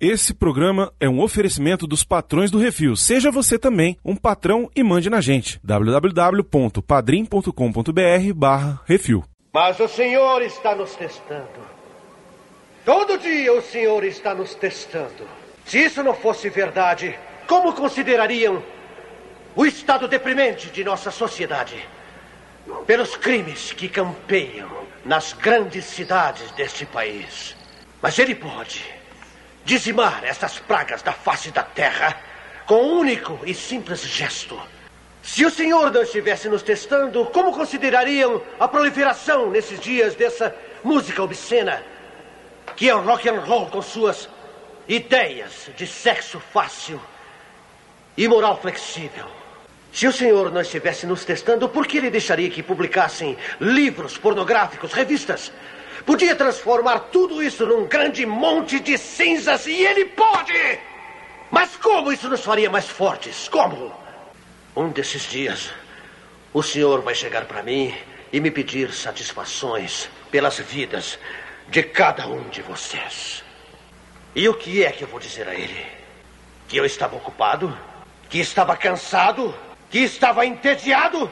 Esse programa é um oferecimento dos patrões do Refil. Seja você também um patrão e mande na gente. www.padrim.com.br barra Refil. Mas o Senhor está nos testando. Todo dia o Senhor está nos testando. Se isso não fosse verdade, como considerariam o estado deprimente de nossa sociedade? Pelos crimes que campeiam nas grandes cidades deste país. Mas ele pode dizimar essas pragas da face da terra com um único e simples gesto. Se o Senhor não estivesse nos testando, como considerariam a proliferação nesses dias dessa música obscena, que é o rock and roll com suas ideias de sexo fácil e moral flexível? Se o Senhor não estivesse nos testando, por que ele deixaria que publicassem livros pornográficos, revistas, Podia transformar tudo isso num grande monte de cinzas e ele pode! Mas como isso nos faria mais fortes? Como? Um desses dias, o senhor vai chegar para mim e me pedir satisfações pelas vidas de cada um de vocês. E o que é que eu vou dizer a ele? Que eu estava ocupado? Que estava cansado? Que estava entediado?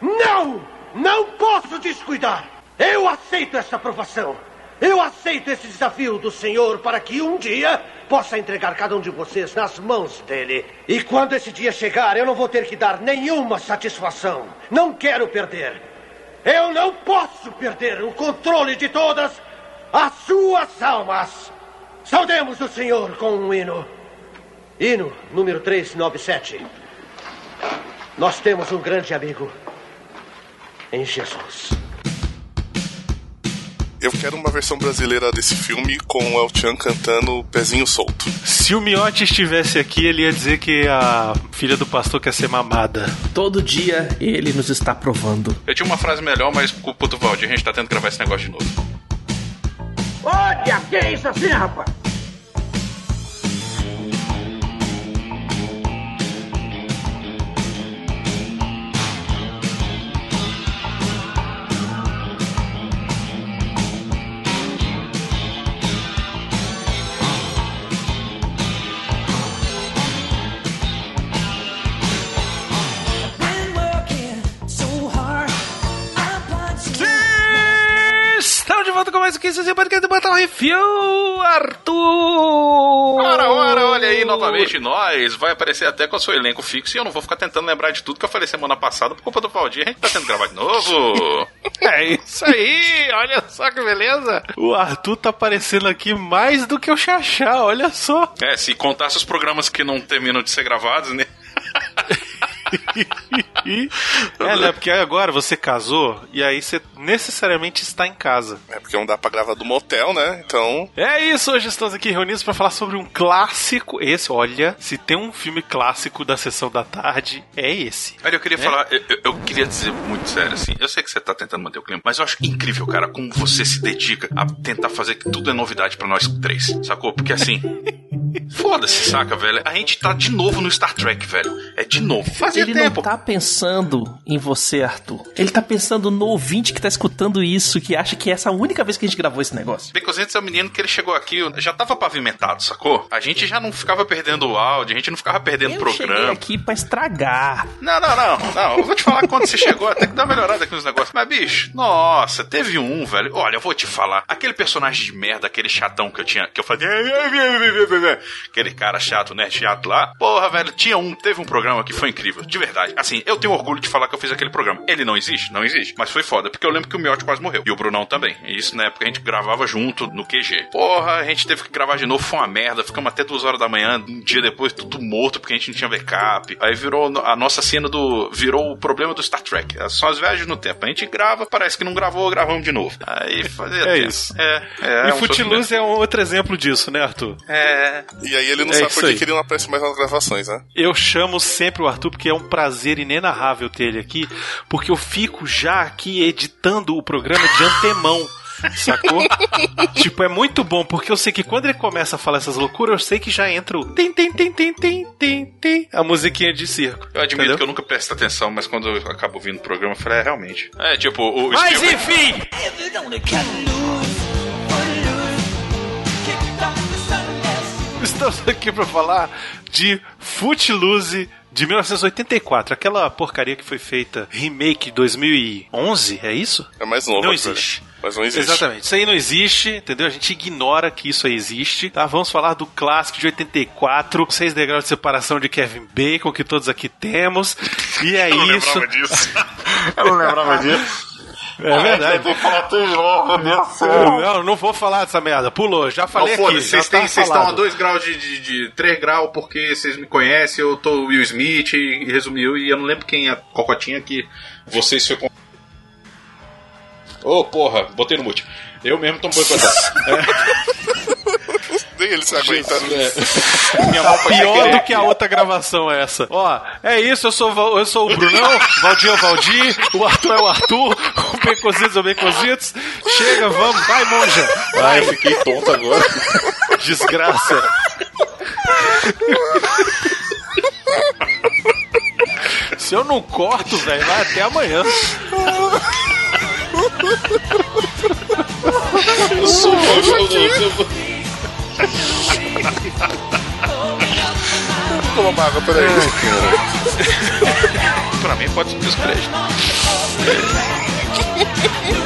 Não! Não posso descuidar! Eu aceito essa aprovação. Eu aceito esse desafio do Senhor para que um dia possa entregar cada um de vocês nas mãos dele. E quando esse dia chegar, eu não vou ter que dar nenhuma satisfação. Não quero perder. Eu não posso perder o controle de todas as suas almas. Saudemos o Senhor com um hino. Hino número 397. Nós temos um grande amigo em Jesus. Eu quero uma versão brasileira desse filme com o El Chan cantando Pezinho Solto. Se o Miotti estivesse aqui, ele ia dizer que a filha do pastor quer ser mamada. Todo dia ele nos está provando. Eu tinha uma frase melhor, mas culpa do Valdir, a gente tá tendo que gravar esse negócio de novo. Olha, que é isso assim, rapaz? O você pode querer botar um refil, Arthur! Ora, ora, olha aí novamente nós. Vai aparecer até com o seu elenco fixo e eu não vou ficar tentando lembrar de tudo que eu falei semana passada por culpa do Valdir. A gente tá tendo que gravar de novo. é isso aí, olha só que beleza. O Arthur tá aparecendo aqui mais do que o Xaxá, olha só. É, se contasse os programas que não terminam de ser gravados, né? é, né? Porque agora você casou e aí você necessariamente está em casa. É porque não dá pra gravar do motel, né? Então. É isso, hoje estamos aqui reunidos para falar sobre um clássico. Esse, olha, se tem um filme clássico da sessão da tarde, é esse. Olha, eu queria é? falar, eu, eu, queria dizer muito sério assim. Eu sei que você tá tentando manter o clima, mas eu acho incrível, cara, como você se dedica a tentar fazer que tudo é novidade para nós três, sacou? Porque assim. Foda-se, saca, velho? A gente tá de novo no Star Trek, velho. É de novo. Fazia Ele tempo. não tá pensando em você, Arthur. Ele tá pensando no ouvinte que tá escutando isso, que acha que essa é a única vez que a gente gravou esse negócio. Baconzitos é um menino que ele chegou aqui, já tava pavimentado, sacou? A gente já não ficava perdendo o áudio, a gente não ficava perdendo o programa. Eu aqui pra estragar. Não, não, não, não. Eu vou te falar quando você chegou, até que dá uma melhorada aqui nos negócios. Mas, bicho, nossa, teve um, velho. Olha, eu vou te falar. Aquele personagem de merda, aquele chatão que eu tinha, que eu fazia. Aquele cara chato, né? Chato lá. Porra, velho, tinha um, teve um programa que foi incrível, de verdade. Assim, eu tenho orgulho de falar que eu fiz aquele programa. Ele não existe? Não existe. Mas foi foda, porque eu lembro que o Miotti quase morreu. E o Brunão também. E isso na época a gente gravava junto no QG. Porra, a gente teve que gravar de novo, foi uma merda. Ficamos até duas horas da manhã, um dia depois, tudo morto, porque a gente não tinha backup. Aí virou a nossa cena do. virou o problema do Star Trek. São as viagens no tempo. A gente grava, parece que não gravou, gravamos de novo. Aí fazia. É tempo. isso. É, é, e é um Footloose é um outro exemplo disso, né, Arthur? É. E aí ele não é sabe por que ele não aparece mais nas gravações, né? Eu chamo sempre o Arthur porque é um prazer inenarrável ter ele aqui, porque eu fico já aqui editando o programa de antemão. Sacou? tipo, é muito bom, porque eu sei que quando ele começa a falar essas loucuras, eu sei que já entra o tem, tem, tem, tem, tem, tem, tem, a musiquinha de circo. Eu admito entendeu? que eu nunca presto atenção, mas quando eu acabo ouvindo o programa, eu falei, é, realmente. É, tipo, o. Mas enfim! Estamos aqui para falar de Footloose de 1984, aquela porcaria que foi feita remake 2011, é isso? É mais novo. Não existe. Mas não existe. Exatamente. Isso aí não existe, entendeu? A gente ignora que isso aí existe, tá? Vamos falar do clássico de 84, seis degraus de separação de Kevin Bacon, que todos aqui temos. E é Eu não isso. lembrava disso. Eu não lembrava disso. É verdade. Tem que falar tudo de novo, meu Deus do céu. Não, não vou falar dessa merda. Pulou, já falei Não, aqui. vocês tá vocês estão a falado. 2 graus de, de, de 3 graus porque vocês me conhecem, eu tô Will Smith e resumiu, e eu não lembro quem é a cocotinha que vocês foi com. Ô porra, botei no mute. Eu mesmo tô boicotando. Nem ele se aguenta. É. Minha mão pode Pior do que a outra gravação é essa. Ó, é isso, eu sou, eu sou o Brunão, Valdir é o Valdir, o Arthur é o Arthur, o Becositos é o Becositos. Chega, vamos, vai, monja. Ai, eu fiquei tonto agora. Desgraça. Se eu não corto, velho, vai até amanhã. Eu sou Toma uma água, peraí. Pra mim pode subir os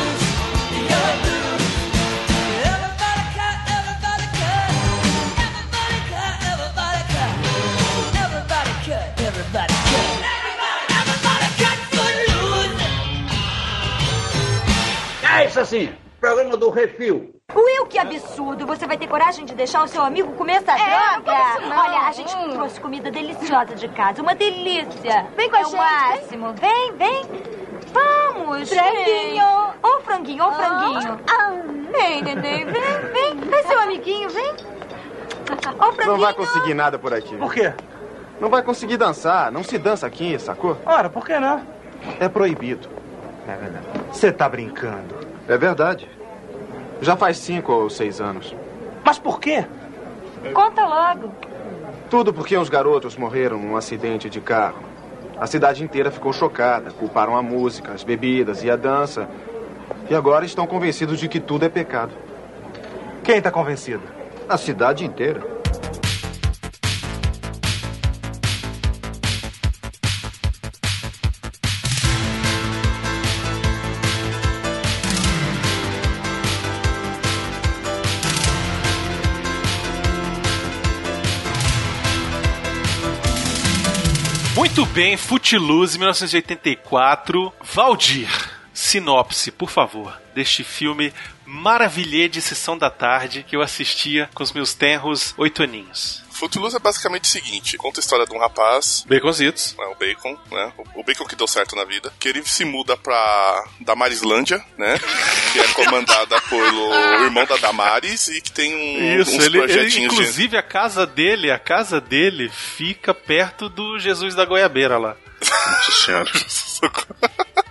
É isso assim, programa do refil. Will, que absurdo! Você vai ter coragem de deixar o seu amigo comer essa É, não droga? isso, não. Olha, a gente Hum. trouxe comida deliciosa de casa. Uma delícia. Vem com a é o gente, máximo. Vem, vem. Vamos. Franguinho. Ô, franguinho, ô, Ah. franguinho. Vem, neném. Vem, vem. Vem, seu amiguinho, vem. Ô, franguinho. Não vai conseguir nada por aqui. Por quê? Não vai conseguir dançar. Não se dança aqui, sacou? Ora, por que não? É proibido. É verdade. Você tá brincando. É verdade. Já faz cinco ou seis anos. Mas por quê? Conta logo. Tudo porque uns garotos morreram num acidente de carro. A cidade inteira ficou chocada. Culparam a música, as bebidas e a dança. E agora estão convencidos de que tudo é pecado. Quem tá convencido? A cidade inteira. Bem, Footloose, 1984. Valdir, sinopse, por favor, deste filme maravilhê de sessão da tarde que eu assistia com os meus tenros oito aninhos. Footloose é basicamente o seguinte: conta a história de um rapaz, Baconzitos. né, o Bacon, né? O, o Bacon que deu certo na vida, que ele se muda pra Damarislândia, né? Que é comandada pelo irmão da Damaris e que tem um, Isso, uns ele, ele- projetinhos de. inclusive a casa dele, a casa dele fica perto do Jesus da Goiabeira lá. Nossa senhora.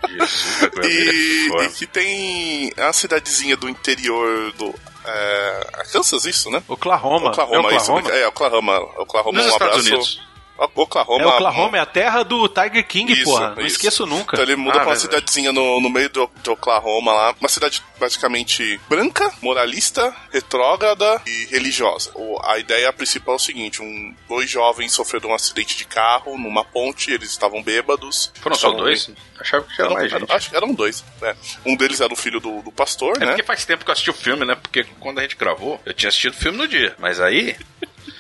Jesus, E, é e que tem a cidadezinha do interior do. É, Kansas, isso, né? Oklahoma. Oklahoma, é isso. Oklahoma? É, Oklahoma. Oklahoma, Nos um Estados abraço. Unidos. Oklahoma. É, Oklahoma é a terra do Tiger King, Isso, porra. Não isso. esqueço nunca. Então ele muda Ah, pra uma verdade. cidadezinha no, no meio do, de Oklahoma lá. Uma cidade basicamente branca, moralista, retrógrada e religiosa. O- a ideia principal é o seguinte: um, dois jovens sofreram um acidente de carro numa ponte, eles estavam bêbados. Foram só dois? Achava que Eram, mais gente. acho que eram dois, né? Um deles era o filho do, do pastor, É né? porque faz tempo que eu assisti o filme, né? Porque quando a gente gravou, eu tinha assistido o filme no dia. Mas aí.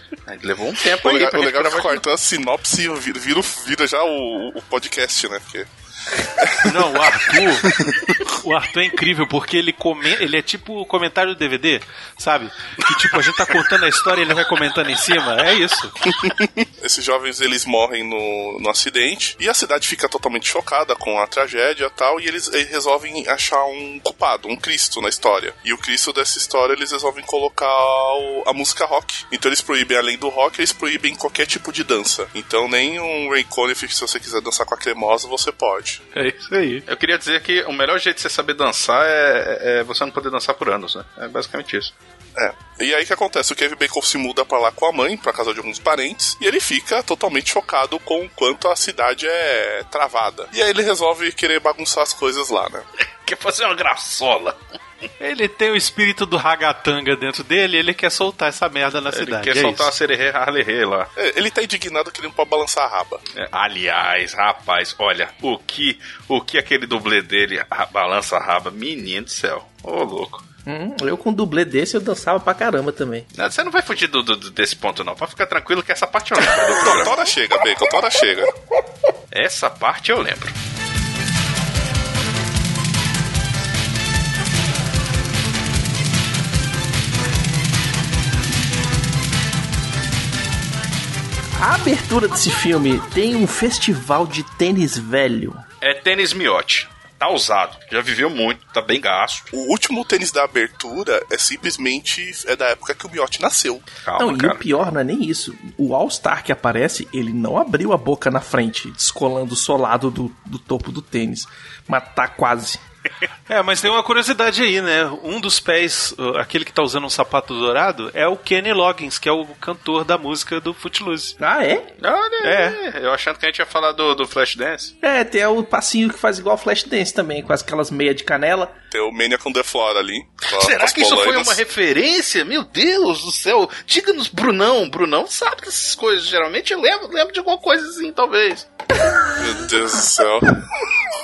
aí levou um tempo O aí legal, o legal é que cortando a sinopse e vira, vira, vira já o, o podcast, né? Porque Não, o Arthur. o Arthur é incrível porque ele comenta. Ele é tipo o comentário do DVD, sabe? Que tipo, a gente tá contando a história e ele vai comentando em cima. É isso. Esses jovens eles morrem no, no acidente e a cidade fica totalmente chocada com a tragédia tal, e eles, eh, resolvem achar um culpado, um Cristo na história. E o Cristo dessa história eles resolvem colocar o- a música rock. Então eles proíbem, além do rock, eles proíbem qualquer tipo de dança. Então nem um Ray Conniff, se você quiser dançar com a cremosa, você pode. É isso aí. Eu queria dizer que o melhor jeito de você saber dançar é, é você não poder dançar por anos, né? É basicamente isso. É. E aí o que acontece? O Kevin Bacon se muda pra lá com a mãe, pra casa de alguns parentes, e ele fica totalmente chocado com o quanto a cidade é travada. E aí ele resolve querer bagunçar as coisas lá, né? Quer fazer uma graçola. Ele tem o espírito do ragatanga dentro dele ele quer soltar essa merda na Ele cidade. quer é soltar isso. a sererê Harley lá. É, Ele tá indignado que ele não pode balançar a raba. É, aliás, rapaz, olha, o que o que aquele dublê dele a- balança a raba, menino do céu. Ô, louco. Hum, eu com um dublê desse eu dançava pra caramba também. Não, Você não vai fugir do, do- desse ponto, não. Pode ficar tranquilo que essa parte eu lembro do Então, programa. tora chega, Bacon, tora chega. Essa parte eu lembro. A abertura desse filme tem um festival de tênis velho. É tênis miote. Tá usado. Já viveu muito, tá bem gasto. O último tênis da abertura é simplesmente é da época que o Miotti nasceu. Calma, não, e cara. o pior não é nem isso. O All-Star que aparece, ele não abriu a boca na frente, descolando o solado do, do topo do tênis. Mas tá quase. É, mas tem uma curiosidade aí, né? Um dos pés, aquele que tá usando um sapato dourado, é o Kenny Loggins, que é o cantor da música do Footloose. Ah, é? Olha, É. eu achando que a gente ia falar do, do Flashdance. É, tem o passinho que faz igual Flashdance também, com aquelas meias de canela. Tem o Mania com The Flora ali. Será que isso foi uma referência? Meu Deus do céu. Diga-nos, Brunão. Brunão sabe dessas coisas. Geralmente eu lembro, lembro de alguma coisa assim, talvez. Meu Deus do céu.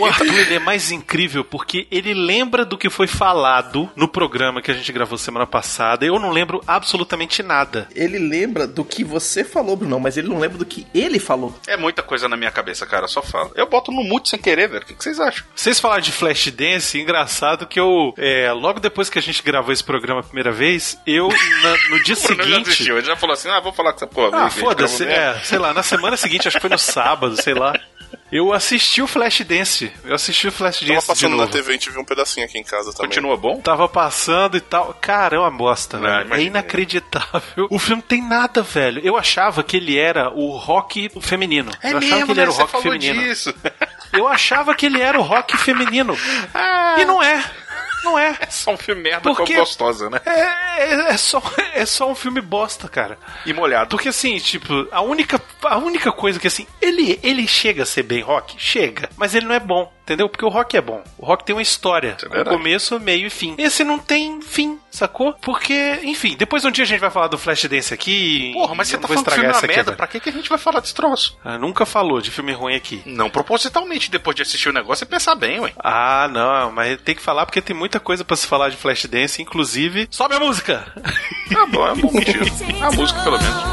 O Arthur ele é mais incrível porque ele lembra do que foi falado no programa que a gente gravou semana passada. Eu não lembro absolutamente nada. Ele lembra do que você falou, Bruno, mas ele não lembra do que ele falou. É muita coisa na minha cabeça, cara. Só fala. Eu boto no mute sem querer, velho. O que, vocês acham? Vocês falaram de Flashdance, engraçado que eu, é, logo depois que a gente gravou esse programa a primeira vez, eu, na- no dia O Bruno já seguinte. desistiu. Ele já falou assim: ah, vou falar com essa porra. Ah, foda-se, é, sei lá, na semana seguinte, acho que foi no sábado, sei lá. Eu assisti o Flashdance. Eu assisti o Tava Flashdance de passando na. TV, a gente viu um pedacinho aqui em casa também. Continua bom? Tava passando e tal. Cara, é uma bosta, velho. É imaginei. inacreditável. O filme não tem nada, velho. Eu achava que ele era o rock feminino. É eu achava mesmo, que ele né? era o Você rock falou feminino. disso. Eu achava que ele era o rock feminino. Ah. E não é. Não é. É só um filme merda Porque- com gostosa, né? É, é- é só, é só um filme bosta, cara. E molhado. Porque assim, tipo, a única, a única coisa que assim, ele, ele chega a ser bem rock? Chega. Mas ele não é bom, entendeu? Porque o rock é bom. O rock tem uma história. é com começo, meio e fim. Esse não tem fim, sacou? Porque, enfim, depois um dia a gente vai falar do Flashdance aqui. Porra, mas você tá falando o filme é uma aqui merda. agora. Pra que, que a gente vai falar desse troço? Ah, nunca falou de filme ruim aqui. Não propositalmente, depois de assistir o negócio, é pensar bem, ué. Ah, não, mas tem que falar porque tem muita coisa pra se falar de Flashdance, inclusive. Sobe a música! Tá bom, é um bom motivo. A música, pelo menos.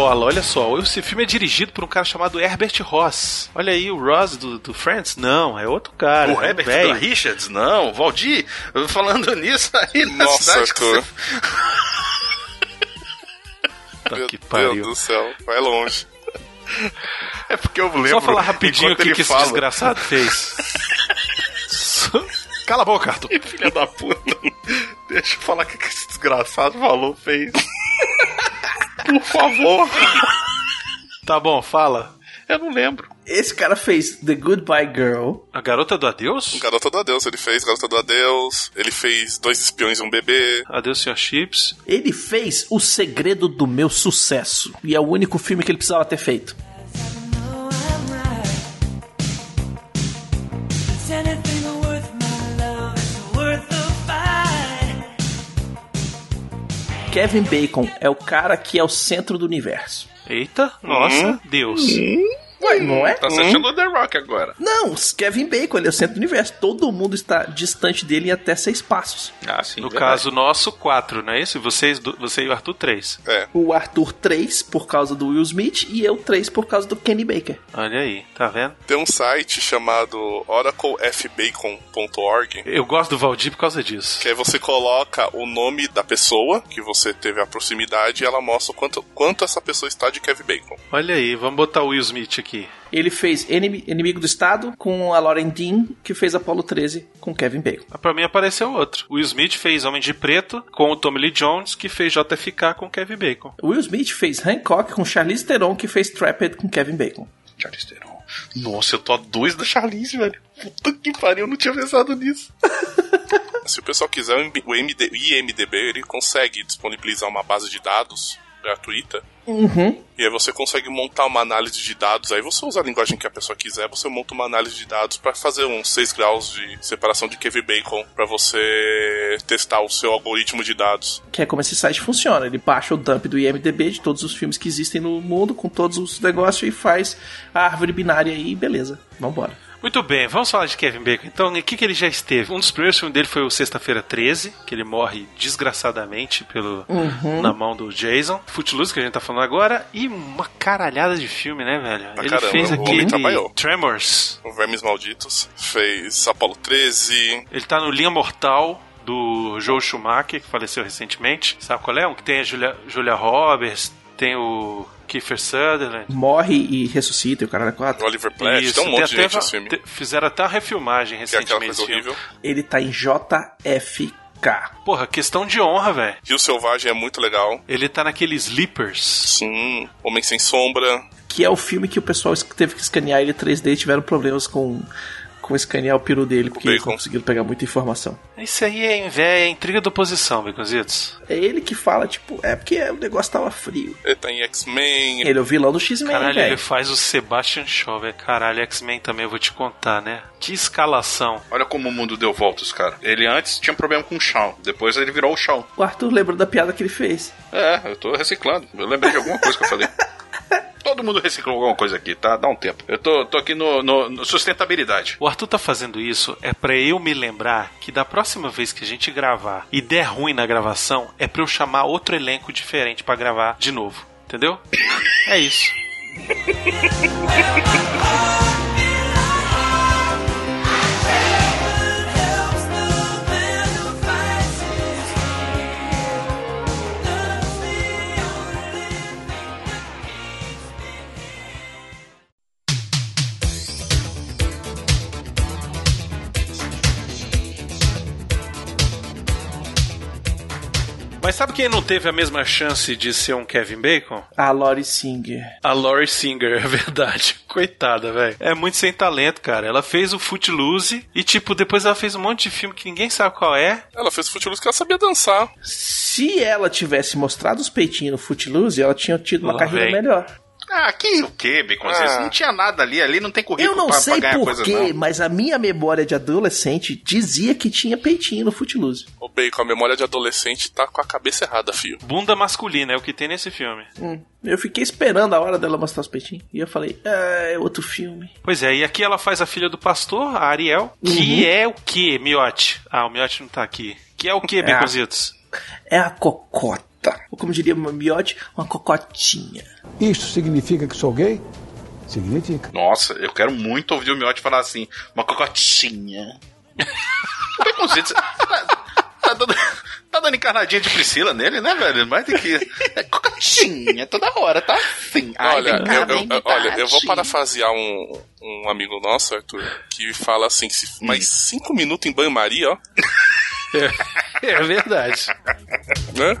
Rola? Olha só, esse filme é dirigido por um cara chamado Herbert Ross. Olha aí, o Ross do, do Friends? Não, é outro cara. o é Herbert velho. da Richards? Não. Valdir, falando nisso aí na Nossa, cidade que você... Tá Meu que Deus pariu. do céu, vai longe. É porque eu lembro... Só falar rapidinho o que, que esse fala. desgraçado fez. Cala a boca, Arthur. Filha da puta. Deixa eu falar o que que esse desgraçado falou, fez. Por favor. Tá bom, fala. Eu não lembro. Esse cara fez The Goodbye Girl. A garota do adeus? Garota do Adeus, ele fez Garota do Adeus, ele fez Dois Espiões e um Bebê. Adeus, senhor Chips. Ele fez O Segredo do Meu Sucesso. E é o único filme que ele precisava ter feito. Kevin Bacon é o cara que é o centro do universo. Eita, nossa, Deus. Ué, Ué, não é? Tá sentindo o The Rock agora. Não, Kevin Bacon, ele é o centro do universo. Todo mundo está distante dele em até seis passos. Ah, sim. No verdade. caso nosso, quatro, não é isso? Vocês, você e o Arthur, três. É. O Arthur 3 por causa do Will Smith e eu 3 por causa do Kenny Baker. Olha aí, tá vendo? Tem um site chamado oraclefbacon.org Eu gosto do Valdir por causa disso. que aí você coloca o nome da pessoa que você teve a proximidade e ela mostra quanto, quanto essa pessoa está de Kevin Bacon. Olha aí, vamos botar o Will Smith aqui. Ele fez Inimigo do Estado com a Lauren Dean, que fez Apollo 13 com Kevin Bacon. Ah, Pra mim apareceu outro. O Will Smith fez Homem de Preto com o Tommy Lee Jones, que fez JFK com Kevin Bacon. Will Smith fez Hancock com Charlize Theron, que fez Trapped com Kevin Bacon. Charlize Theron. Nossa, eu tô a dois da Charlize, velho. Puta que pariu, eu não tinha pensado nisso. Se o pessoal quiser, o MD o MD IMDB ele consegue disponibilizar uma base de dados gratuita Uhum. e aí você consegue montar uma análise de dados. Aí você usa a linguagem que a pessoa quiser, você monta uma análise de dados para fazer uns 6 graus de separação de Kevin Bacon para você testar o seu algoritmo de dados. Que é como esse site funciona. Ele baixa o dump do IMDB de todos os filmes que existem no mundo, com todos os negócios, e faz a árvore binária aí, beleza. Vambora. Muito bem, vamos falar de Kevin Bacon. Então, o que, que ele já esteve? Um dos primeiros filmes dele foi o Sexta-feira 13, que ele morre desgraçadamente pelo, Uhum. na mão do Jason. Footloose, que a gente tá falando agora. E uma caralhada de filme, né, velho? Pra ele caramba, fez aquele. Tremors. O Vermes Malditos fez Apollo 13. Ele tá no Linha Mortal do Joe Schumacher, que faleceu recentemente. Sabe qual é? Um que tem a Julia, Julia Roberts, tem o Kiefer Sutherland. Morre e ressuscita, e o cara é quatro. Oliver Platt, Isso, tem um monte de até gente va- nesse filme. te- Fizeram até uma refilmagem Que é aquela recentemente. horrível. Ele tá em JFK. Porra, questão de honra, velho. Rio Selvagem é muito legal. Ele tá naquele Sleepers. Sim. Homem Sem Sombra. Que é o filme que o pessoal es- teve que escanear ele 3D e tiveram problemas com, com escanear o peru dele, porque eles não conseguiram pegar muita informação. Isso aí é, inveja, é intriga da oposição, Baconzitos. É ele que fala, tipo, é porque o negócio tava frio. Ele tá em X-Men. Ele é o vilão do X-Men, Caralho, ele velho. faz o Sebastian Shaw, velho. Caralho, X-Men também, eu vou te contar, né? Que escalação. Olha como o mundo deu voltas, cara. Ele antes tinha um problema com o Shawn, depois ele virou o Shawn. O Arthur lembra da piada que ele fez. É, eu tô reciclando. Eu lembrei de alguma coisa que eu falei. Todo mundo reciclou alguma coisa aqui, tá? Dá um tempo. Eu tô, tô aqui no, no- no sustentabilidade. O Arthur tá fazendo isso é pra eu me lembrar que da próxima vez que a gente gravar e der ruim na gravação, é pra eu chamar outro elenco diferente pra gravar de novo. Entendeu? É isso. Mas sabe quem não teve a mesma chance de ser um Kevin Bacon? A Lori Singer. A Laurie Singer, é verdade. Coitada, velho. É muito sem talento, cara. Ela fez o Footloose e, tipo, depois ela fez um monte de filme que ninguém sabe qual é. Ela fez Footloose que ela sabia dançar. Se ela tivesse mostrado os peitinhos no Footloose, ela tinha tido uma Lá carreira vem. melhor. Ah, que o quê, Baconzitos? Ah. Não tinha nada ali. Ali não tem currículo Eu não pra, sei porquê, não. mas a minha memória de adolescente dizia que tinha peitinho no Footloose. O Bacon, a memória de adolescente tá com a cabeça errada, fio. Bunda masculina é o que tem nesse filme. Hum, Eu fiquei esperando a hora dela mostrar os peitinhos. E eu falei, ah, é outro filme. Pois é, e aqui ela faz a filha do pastor, a Ariel, que é o que, Miote? Ah, o Miote não tá aqui. Que é o que, Baconzitos? É a cocota. Ou como diria o miote, uma cocotinha. Isso significa que sou gay? Significa. Nossa, eu quero muito ouvir o Miotti falar assim, uma cocotinha. Baconzitos, tá, tá dando, tá dando encarnadinha de Priscila nele, né, velho? Mais do que... É cocotinha, toda hora, tá assim. Ai, olha, cá, eu, eu- olha, eu vou parafrasear um, um amigo nosso, Arthur, que fala assim: se mais cinco minutos em banho-maria, ó. É verdade. Né?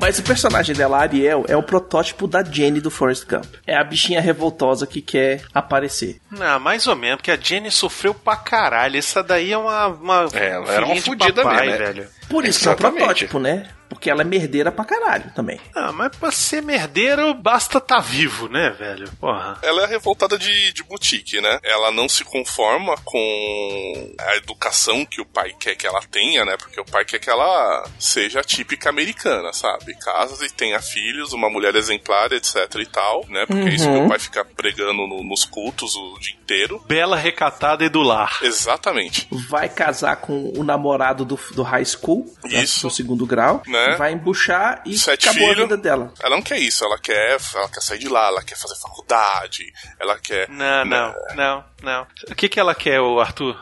Mas o personagem dela, Ariel, é o protótipo da Jenny do Forrest Gump. É a bichinha revoltosa que quer aparecer. Não, mais ou menos, porque a Jenny sofreu pra caralho. Essa daí é uma. uma É, ela era uma fudida papai, mesmo, né? velho. Por isso que é um Exatamente. protótipo, né? Porque ela é merdeira pra caralho também. Ah, mas pra ser merdeiro, basta tá vivo, né, velho? Porra. Ela é revoltada de, de boutique, né? Ela não se conforma com a educação que o pai quer que ela tenha, né? Porque o pai quer que ela seja típica americana, sabe? Casa e tenha filhos, uma mulher exemplar, etc e tal, né? Porque é isso que Uhum. o pai fica pregando no- nos cultos o dia inteiro. Bela, recatada e do lar. Exatamente. Vai casar com o namorado do, do high school, né, Isso. do segundo grau, Né? Vai embuchar e Sete acabou filhos. a vida dela. Ela não quer isso, ela quer, ela quer sair de lá, ela quer fazer faculdade, ela quer. Não, não, não, não. O que que ela quer, o Arthur?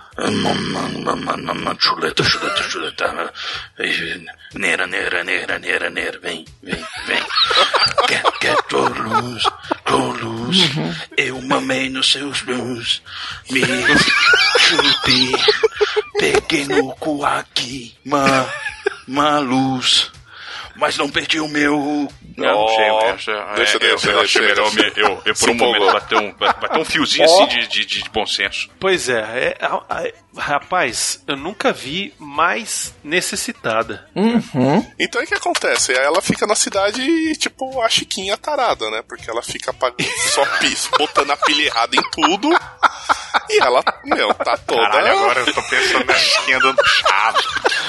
Chuleta, chuleta, chuleta. Neira, neira, neira, neira, neira. Vem, vem, vem. Quer, quer tolos, tolos. Eu mamei nos seus blues. Me chupei. Peguei no cu aqui. Ma, ma luz. Mas não perdi o meu. Eu não sei, Ó, essa- deixa, é, deixa, eu achei deixa, melhor deixa. me- eu, eu Se por um momento bater um, bater um fiozinho Ó. assim de, de, de bom senso. Pois é, é, rapaz, eu nunca vi mais necessitada. Uhum. Então o que acontece? Aí ela fica na cidade, tipo, a Chiquinha tarada, né? Porque ela fica só piso, botando a pilha errada em tudo. E ela, meu, tá toda. Caralho, agora eu tô pensando na Chiquinha dando chave.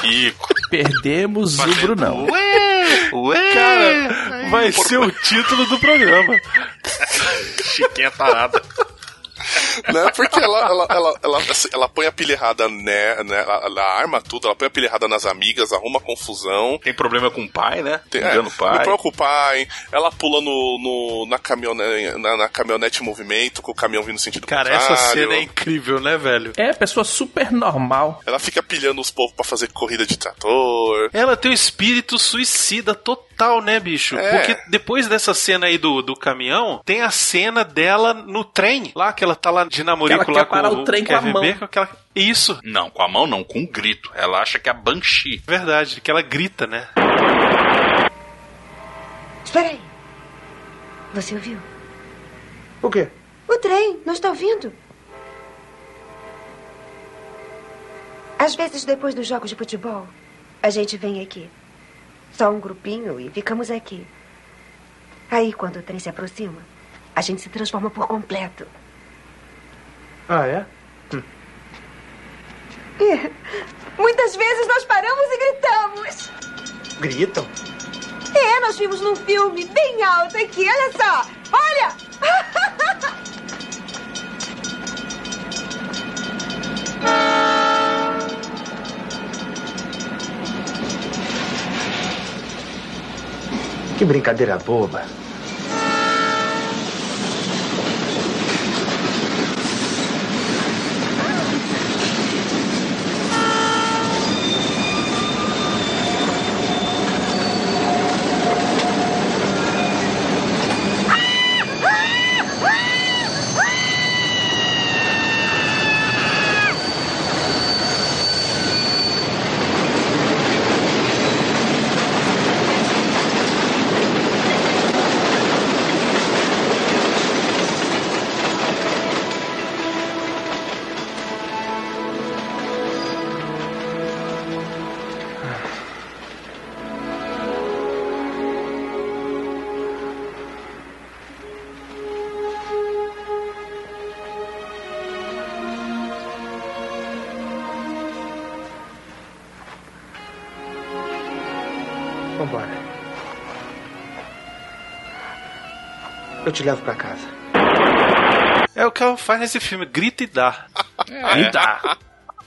Rico. Perdemos o Brunão. Ué, ué. Cara, vai ser o título do programa. Chiquinha tarada. né? Porque ela, ela, ela, ela, assim, ela põe a pilha errada, né? né ela, ela arma tudo, ela põe a pilha errada nas amigas, arruma confusão. Tem problema com o pai, né? Tem, é, o pai. Não preocupa, pai. Ela pula no, no, na, caminhonete, na, na caminhonete em movimento, com o caminhão vindo no sentido Cara, contrário. essa cena é incrível, né, velho? É, pessoa super normal. Ela fica pilhando os povos pra fazer corrida de trator. Ela tem um espírito suicida total, né, bicho? É. Porque depois dessa cena aí do, do caminhão, tem a cena dela no trem, lá que ela tá lá de namorico Que ela lá quer parar com o trem com a mão. Bacon, que ela- Isso, Não, com a mão não, com um grito. Ela acha que é a Banshee. verdade, que ela grita, né? Espera aí. Você ouviu? O quê? O trem, não está ouvindo? Às vezes, depois dos jogos de futebol, a gente vem aqui. Só um grupinho e ficamos aqui. Aí, quando o trem se aproxima, a gente se transforma por completo. Ah, é? E muitas vezes nós paramos e gritamos. Gritam? É, nós vimos num filme bem alto aqui, olha só. Olha! Que brincadeira boba. Eu te levo pra casa. É o que ela faz nesse filme, grita e dá. E dá.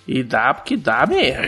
E dá porque dá mesmo.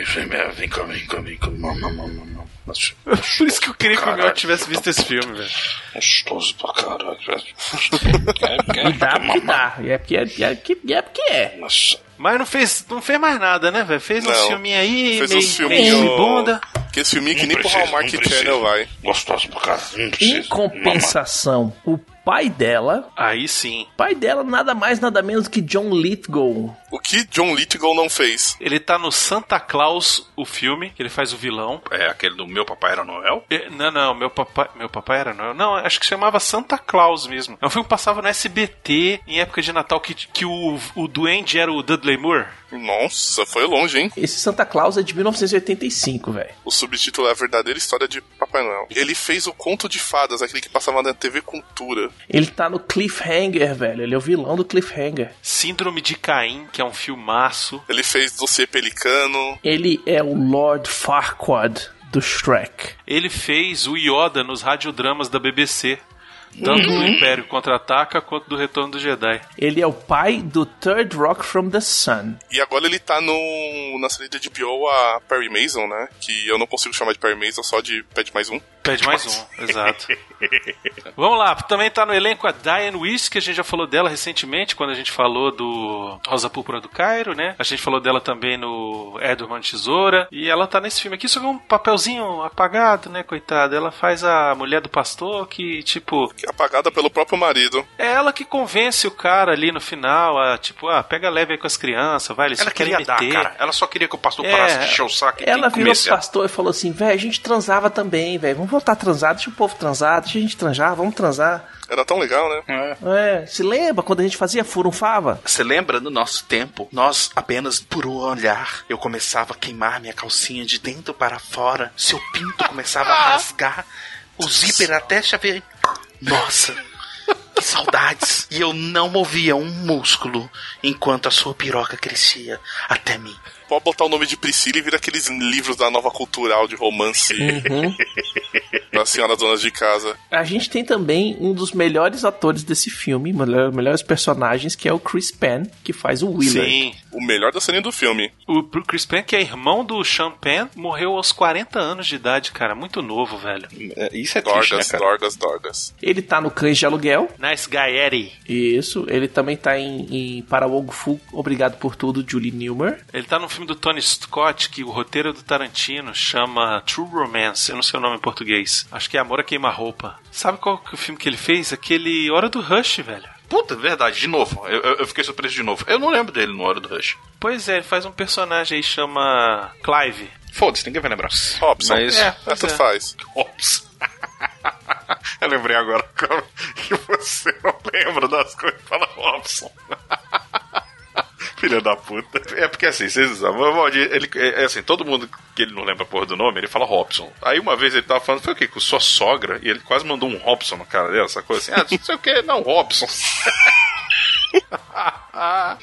Vem cá, vem cá, vem cá. Não, não, não, não, não. Mas- Por isso que eu queria que o Mel Caralho. tivesse visto esse filme, velho. Gostoso pra caralho. E dá porque dá. E é porque é, e é, que- é porque é. Nossa. Mas não fez, não fez mais nada, né, velho? Fez uns Não. filminhos aí, Fez meio, uns meio filminhos. bunda. Que esse filminho que Não nem pro precisa, Hallmark não precisa. Channel vai. Gostoso pra caralho. Em compensação, o pai dela. Aí sim. Pai dela nada mais, nada menos que John Lithgow. O que John Lithgow não fez? Ele tá no Santa Claus, o filme, que ele faz o vilão. É aquele do Meu Papai Era Noel? É, Não, não, meu papai, meu papai era Noel. Não, acho que chamava Santa Claus mesmo. É um filme que passava no SBT em época de Natal que, que o, o duende era o Dudley Moore. Nossa, foi longe, hein? Esse Santa Claus é de 1985, velho. O subtítulo é a verdadeira história de Papai Noel. Ele fez o Conto de Fadas, aquele que passava na TV Cultura. Ele tá no Cliffhanger, velho. Ele é o vilão do Cliffhanger. Síndrome de Caim, que é um filmaço. Ele fez Dossiê Pelicano. Ele é o Lord Farquaad do Shrek. Ele fez o Yoda nos radiodramas da BBC. Tanto Uhum. do Império Contra-Ataca quanto do Retorno do Jedi. Ele é o pai do Third Rock from the Sun. E agora ele tá no, na série de HBO, a Perry Mason, né? Que eu não consigo chamar de Perry Mason, só de Pede Mais Um. Pede mais um, exato. Vamos lá, também tá no elenco a Diane Weiss, que a gente já falou dela recentemente, quando a gente falou do Rosa Púrpura do Cairo, né? A gente falou dela também no Edward de Tesoura. E ela tá nesse filme aqui, só que é um papelzinho apagado, né, coitada? Ela faz a mulher do pastor que, tipo... Apagada pelo próprio marido. É ela que convence o cara ali no final a, tipo, ah, pega leve aí com as crianças, vai, eles Ela só queria dar, meter. cara. Ela só queria que o pastor É, parasse de encher o saco Ela que virou pro pastor e falou assim: velho, a gente transava também, velho. Vamos voltar a transar, deixa o povo transar, deixa a gente transar, vamos transar. Era tão legal, né? É, se lembra quando a gente fazia furunfava? Você lembra no nosso tempo? Nós apenas por um olhar eu começava a queimar minha calcinha de dentro para fora. Seu pinto começava a rasgar. O zíper até chavear. Nossa, que saudades. E eu não movia um músculo enquanto a sua piroca crescia até mim. Pode botar o nome de Priscila e vira aqueles livros da nova cultural de romance Uhum. das senhoras donas de casa. A gente tem também um dos melhores atores desse filme, melhor- melhores personagens, que é o Chris Penn, que faz o Willard. Sim. O melhor da cena do filme. O Chris Penn, que é irmão do Sean Penn, morreu aos 40 anos de idade, cara. Muito novo, velho. Isso é Dorgas, triste, né, cara? Dorgas, Dorgas. Ele tá no Cães de Aluguel. Nice guy, Eddie. Isso. Ele também tá em, em Para Wong Fu, Obrigado por Tudo, Julie Newmar. Ele tá no filme do Tony Scott, que o roteiro é do Tarantino chama True Romance. Eu não sei o nome em português. Acho que é Amor a Queima-Roupa. Sabe qual que é o filme que ele fez? Aquele Hora do Rush, velho. Puta, verdade, de novo. Eu, eu- eu fiquei surpreso de novo. Eu não lembro dele no Hora do Rush. Pois é, ele faz um personagem aí chama Clive. Foda-se, ninguém vai lembrar. Robson. Mas... É, É, pois tanto é. faz. Robson. Eu lembrei agora que você não lembra das coisas fala Robson. Filha da puta. É porque assim, vocês Valdir, ele, é é assim, todo mundo que ele não lembra a porra do nome, ele fala Robson. Aí uma vez ele tava falando, foi o quê? Com sua sogra, e ele quase mandou um Robson na cara dela, essa coisa assim, ah, não sei o que, não, Robson.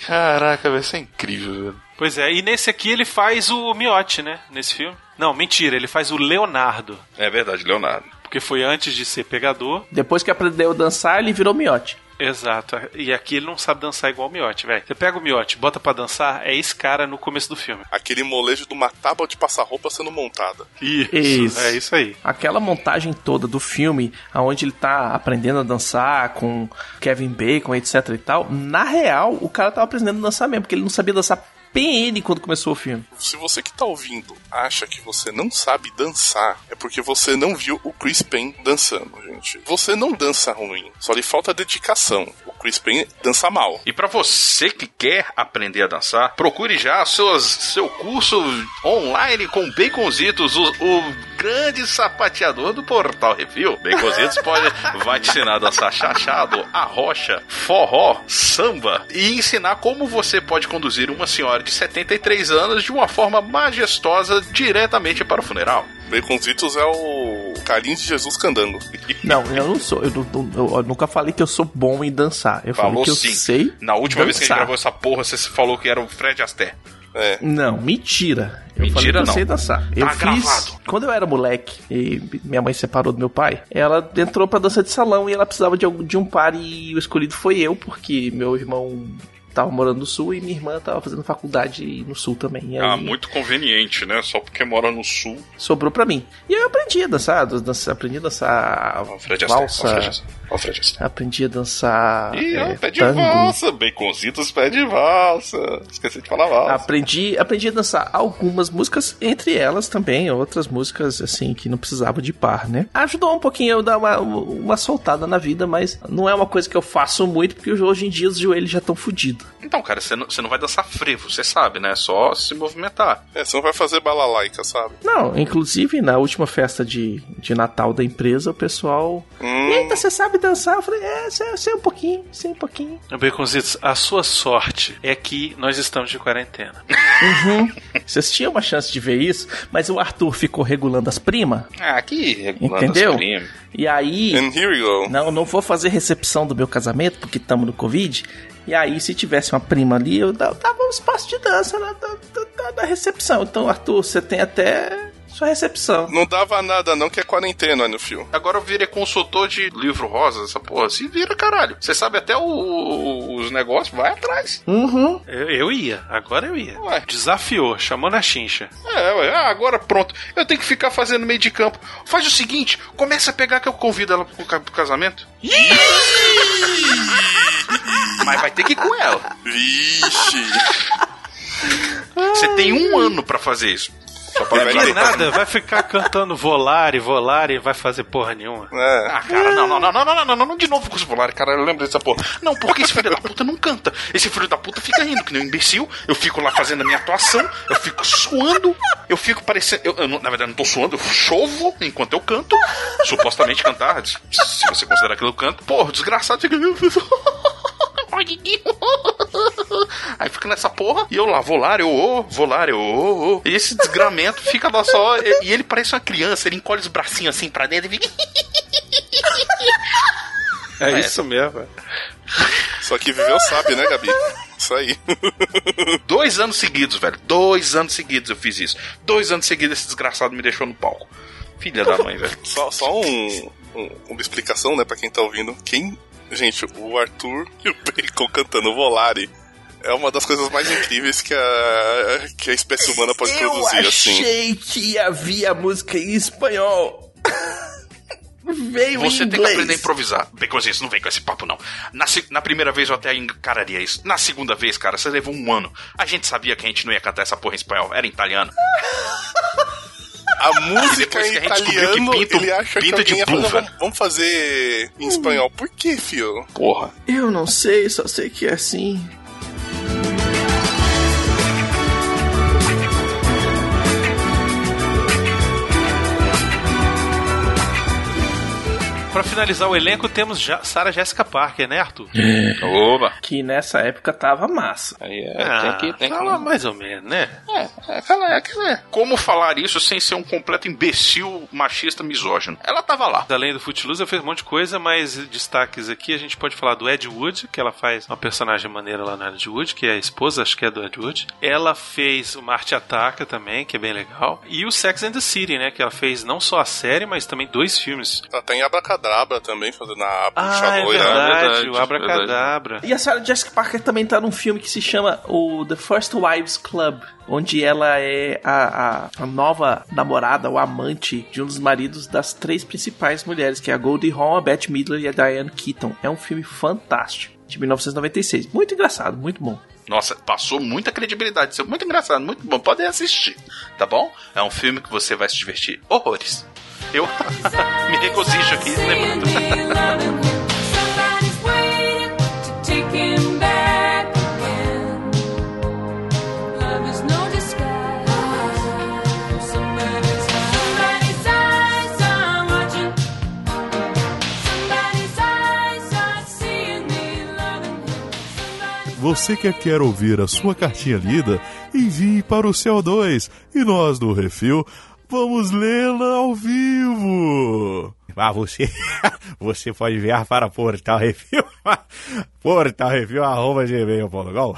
Caraca, vai ser incrível, velho. Pois é, e nesse aqui ele faz o Miotti, né? Nesse filme. Não, mentira, ele faz o Leonardo. É verdade, Leonardo. Porque foi antes de ser pegador. Depois que aprendeu a dançar, ele virou miote. Exato. E aqui ele não sabe dançar igual o Miotti, velho. Você pega o Miotti, bota pra dançar, é esse cara no começo do filme. Aquele molejo de uma tábua de passar roupa sendo montada. Isso. É isso aí. Aquela montagem toda do filme, onde ele tá aprendendo a dançar com Kevin Bacon, etc e tal, na real, o cara tava aprendendo a dançar mesmo, porque ele não sabia dançar PN quando começou o filme. Se você que tá ouvindo acha que você não sabe dançar, é porque você não viu o Chris Penn dançando, gente. Você não dança ruim, só lhe falta dedicação. O Chris Penn dança mal. E pra você que quer aprender a dançar, procure já suas, seu curso online com Baconzitos, o, o grande sapateador do Portal Review. Baconzitos pode, vai te ensinar a dançar chachado, arrocha, forró, samba e ensinar como você pode conduzir uma senhora de 73 anos de uma forma majestosa diretamente para o funeral. Baconzitos é o Carlinhos de Jesus Candango. Não, eu não sou. Eu, não- eu- eu nunca falei que eu sou bom em dançar. Eu Falou falei que eu sim. sei. Na última vez que a gente dançar. gravou essa porra, você falou que era o Fred Astaire. É. Não, mentira. Eu Mentira, falei que eu não. sei dançar. Eu Tá fiz. gravado. Quando eu era moleque e minha mãe separou do meu pai, ela entrou pra dança de salão e ela precisava de, algum- de um par e o escolhido foi eu, porque meu irmão tava morando no sul e minha irmã tava fazendo faculdade no sul também. E aí Ah, muito conveniente, né? Só porque mora no sul. sobrou pra mim. E aí eu aprendi a dançar, dança- aprendi a dançar Ó, o Fred Astaire. Ó, o valsa, Fred Astaire. Ó, o Fred Astaire. aprendi a dançar Ih, é, pé de tango. valsa. Baconzitos pé de valsa. Esqueci de falar valsa. Aprendi, aprendi a dançar algumas músicas, entre elas também outras músicas assim que não precisava de par, né? Ajudou um pouquinho eu dar uma, uma soltada na vida, mas não é uma coisa que eu faço muito porque hoje em dia os joelhos já estão fodidos. Então, cara, você não, você não vai dançar frevo, você sabe, né? É só se movimentar. É, você não vai fazer balalaica, sabe? Não, inclusive na última festa de, de Natal da empresa, o pessoal. Hum. Eita, você sabe dançar? Eu falei, é, sei, sei um pouquinho, sei um pouquinho. Baconzitos, a sua sorte é que nós estamos de quarentena. Uhum. Vocês tinham uma chance de ver isso, mas o Arthur ficou regulando as primas. Ah, aqui, regulando Entendeu? as primas. E aí. And here we go. Não, não vou fazer recepção do meu casamento, porque estamos no Covid. E aí, se tivesse uma prima ali, eu da- dava um espaço de dança na, da- da recepção. Então, Arthur, você tem até sua recepção. Não dava nada não que é quarentena no fio. Agora eu virei consultor de livro rosa, essa porra. Se vira, caralho. Você sabe até o- o- os negócios, vai atrás. Uhum. Eu, eu ia, agora eu ia. Ué. Desafiou, chamou na chincha. É, ué, ah, agora pronto. Eu tenho que ficar fazendo meio de campo. Faz o seguinte, começa a pegar que eu convido ela pro, pro casamento. Mas vai ter que ir com ela. Vixe. Você tem um ano pra fazer isso. Só pra Vai lembrar. Que nada, vai ficar cantando Volare, Volare, vai fazer porra nenhuma. É. Ah, cara, não, não, não, não, não, não, não, não, de novo com os polares, cara, eu lembro dessa porra. Não, porque esse filho da puta não canta. Esse filho da puta fica rindo, que nem um imbecil. Eu fico lá fazendo a minha atuação, eu fico suando, eu fico parecendo. Eu, eu na verdade, não tô suando, eu chovo enquanto eu canto. Supostamente cantar, se você considerar aquilo canto. Porra, desgraçado fica. Aí fica nessa porra, e eu lá, vou lá, eu ô, vou lá, eu ô, ô. E esse desgramento fica lá só. E, e ele parece uma criança, ele encolhe os bracinhos assim pra dentro e fica. É isso mesmo. Só que viveu sabe, né, Gabi? Isso aí. Dois anos seguidos, velho. Dois anos seguidos eu fiz isso. Dois anos seguidos esse desgraçado me deixou no palco. Filha da mãe, velho. Só, só um, um- uma explicação, né, pra quem tá ouvindo. Quem. Gente, o Arthur e o Bacon cantando Volare é uma das coisas mais incríveis que a, que a espécie humana pode produzir, assim. achei que havia música em espanhol. Veio Você em tem que aprender a improvisar. Baconzinho, não vem com esse papo, não. Na, na primeira vez eu até encararia isso. Na segunda vez, cara, você levou um ano. A gente sabia que a gente não ia cantar essa porra em espanhol. Era em italiano. A música Depois em que a gente descobriu que italiano, pinto- ele acha pinto que de vamos, vamos fazer em espanhol. Por que, fio? Porra. Eu não sei, só sei que é assim. Pra finalizar o elenco, temos já Sarah Jessica Parker, né, Arthur? Oba. Que nessa época tava massa. Aí é, Ah, tem que. Tem que... fala mais ou menos, né? É, é, fala, é, que- é. Como falar isso sem ser um completo imbecil, machista, misógino? Ela tava lá. Além do Footloose, ela fez um monte de coisa, mas destaques aqui a gente pode falar do Ed Wood, que ela faz uma personagem maneira lá no Ed Wood, que é a esposa, acho que é do Ed Wood. Ela fez o Marte Ataca também, que é bem legal. E o Sex and the City, né? Que ela fez não só a série, mas também dois filmes. Ela tem Abracadabra também, fazendo a Ah, bruxa é loira. verdade, verdade, o Abracadabra. E a Sarah Jessica Parker também tá num filme que se chama o The First Wives Club, onde ela é a, a, a nova namorada ou amante de um dos maridos das três principais mulheres, que é a Goldie Hawn, a Bette Midler e a Diane Keaton. É um filme fantástico, de 1996. Muito engraçado, muito bom. Nossa, passou muita credibilidade. Isso é muito engraçado, muito bom. Podem assistir, tá bom? É um filme que você vai se divertir horrores eu me regozijo aqui né, lembrando. Você que quer ouvir a sua cartinha lida, envie para o CO2 e nós do Refil vamos lê-la ao vivo. Ah, você, você pode enviar para Portal Refil, Portal Refil, arroba gmail.com.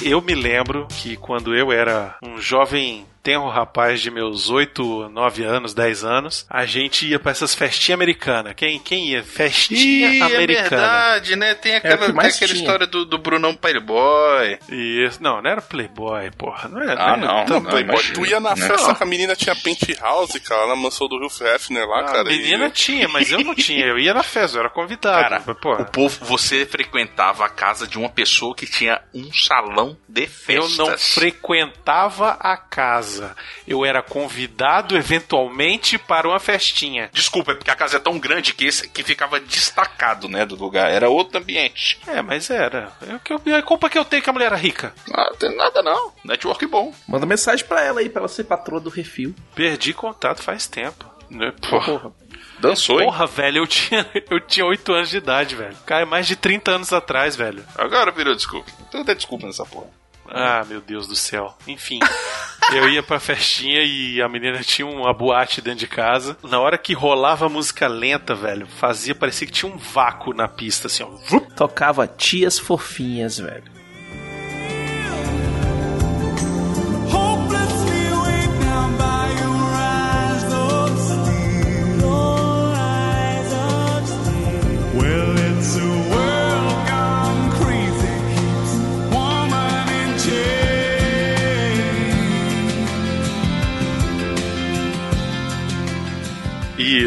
eu me lembro que quando eu era um jovem tenro rapaz de meus 8, 9 anos, 10 anos, a gente ia pra essas festinhas americanas. Quem, quem ia? Festinha Ih, é americana. verdade, né? Tem aquela, É tem aquela tinha. história do, do Brunão Playboy. Isso. Não, não era Playboy, porra. Não era, Ah, não. não, não, Playboy, imagina. tu ia na Não. festa que a menina tinha penthouse, cara, na mansão do Rio Hefner lá, A cara. e- menina tinha, mas eu não tinha. Eu ia na festa, eu era convidado. Cara, Mas, porra, o povo, você frequentava a casa de uma pessoa que tinha um salão de eu festas. não frequentava a casa. Eu era convidado eventualmente para uma festinha. Desculpa, é porque a casa é tão grande que, esse, que ficava destacado, né, do lugar. Era outro ambiente. É, mas era. É que eu- a culpa que eu tenho que a mulher era rica. Não tem nada não. Network bom. Manda mensagem pra ela aí, pra ela ser patroa do refil. Perdi contato faz tempo. Né? Porra. Porra. Dançou, hein? Porra, velho, eu tinha, eu tinha 8 anos de idade, velho. Cara, é mais de 30 anos atrás, velho. Agora virou desculpa. Tudo é desculpa nessa porra. Ah, meu Deus do céu. Enfim, eu ia pra festinha e a menina tinha uma boate dentro de casa. Na hora que rolava música lenta, velho, fazia parecer que tinha um vácuo na pista, assim, ó. Tocava Tias Fofinhas, velho.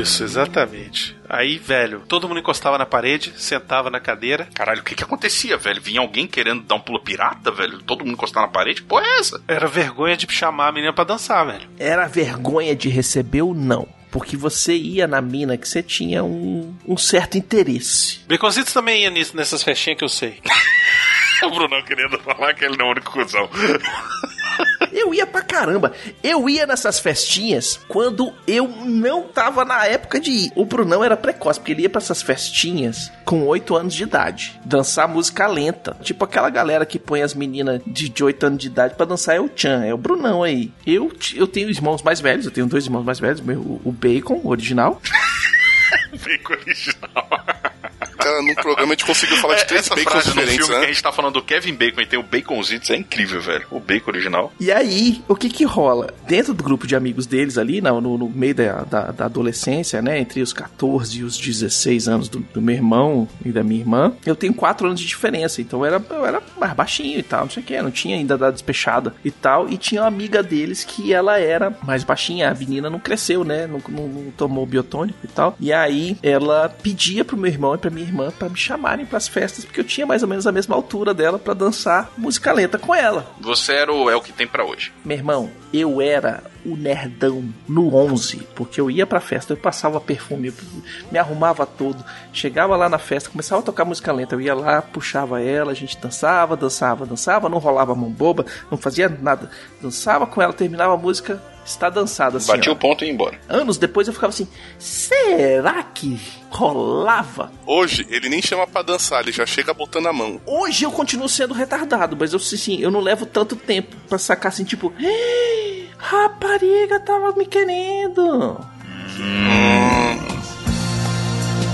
Isso, exatamente. Aí, velho, todo mundo encostava na parede, sentava na cadeira. Caralho, o que que acontecia, velho? Vinha alguém querendo dar um pulo pirata, velho? Todo mundo encostar na parede? Porra é essa? Era vergonha de chamar a menina pra dançar, velho. Era vergonha de receber ou não. Porque você ia na mina que você tinha um, um certo interesse. Baconzitos também ia nisso, nessas festinhas que eu sei. o Brunão querendo falar que ele não é o único cuzão. Eu ia pra caramba. Eu ia nessas festinhas quando eu não tava na época de ir. O Brunão era precoce, porque ele ia pra essas festinhas com 8 anos de idade. Dançar música lenta. Tipo aquela galera que põe as meninas de, de 8 anos de idade pra dançar é o Chan, é o Brunão aí. Eu, eu tenho irmãos mais velhos, eu tenho dois irmãos mais velhos, meu, o Bacon, original. Bacon original. Cara, num programa a gente conseguiu falar de É, três Essa bacons diferentes, filme que a né? gente tá falando do Kevin Bacon e tem o Baconzitos é incrível, velho. O Bacon original. E aí, o que que rola? Dentro do grupo de amigos deles ali, no, no- no meio da, da, da adolescência, né? Entre os 14 e os 16 anos do, do meu irmão e da minha irmã, eu tenho 4 anos de diferença. Então eu era, eu era mais baixinho e tal, não sei o que, não tinha ainda dado despechada e tal. E tinha uma amiga deles que ela era mais baixinha, a menina não cresceu, né? Não, não- não tomou biotônico e tal. E aí ela pedia pro meu irmão e pra minha irmã pra me chamarem pras festas, porque eu tinha mais ou menos a mesma altura dela pra dançar música lenta com ela. Você era o, é o que tem pra hoje. Meu irmão, eu era o nerdão no 11, porque eu ia pra festa, eu passava perfume, eu me arrumava todo, chegava lá na festa, começava a tocar música lenta, eu ia lá, puxava ela, a gente dançava, dançava, dançava, não rolava mão boba, não fazia nada, dançava com ela, terminava a música, está dançada assim. Batia ó. o ponto e ia embora. Anos depois eu ficava assim, será que rolava? Hoje, ele nem chama pra dançar, ele já chega botando a mão. Hoje eu continuo sendo retardado, mas eu assim, eu não levo tanto tempo pra sacar assim, tipo, "Ei, rapariga tava me querendo.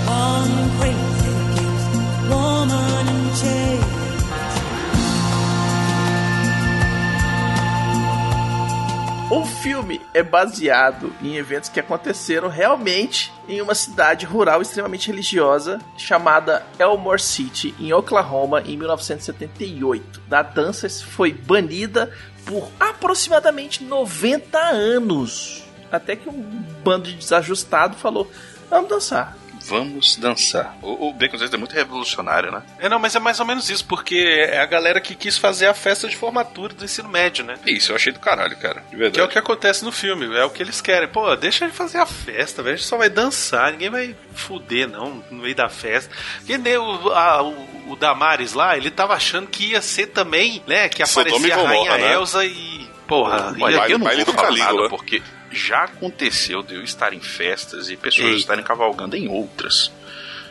One O filme é baseado em eventos que aconteceram realmente em uma cidade rural extremamente religiosa chamada Elmore City, em Oklahoma, em 1978. Da dança foi banida por aproximadamente 90 anos. Até que um bando de desajustado falou: vamos dançar. Vamos dançar. O, o Baconzitos é muito revolucionário, né? É, não, mas é mais ou menos isso, porque é a galera que quis fazer a festa de formatura do ensino médio, né? Isso, eu achei do caralho, cara. De verdade. Que é o que acontece no filme, é o que eles querem. Pô, deixa ele fazer a festa, velho. A gente só vai dançar, ninguém vai fuder, não, no meio da festa. Que nem o, a- o, o Damares lá, ele tava achando que ia ser também, né? Que aparecia e a Rainha né? Elsa e. Porra, Olha, ia- eu não baile vou do falar Calígula. nada, porque já aconteceu de eu estar em festas e pessoas Eita. estarem cavalgando em outras.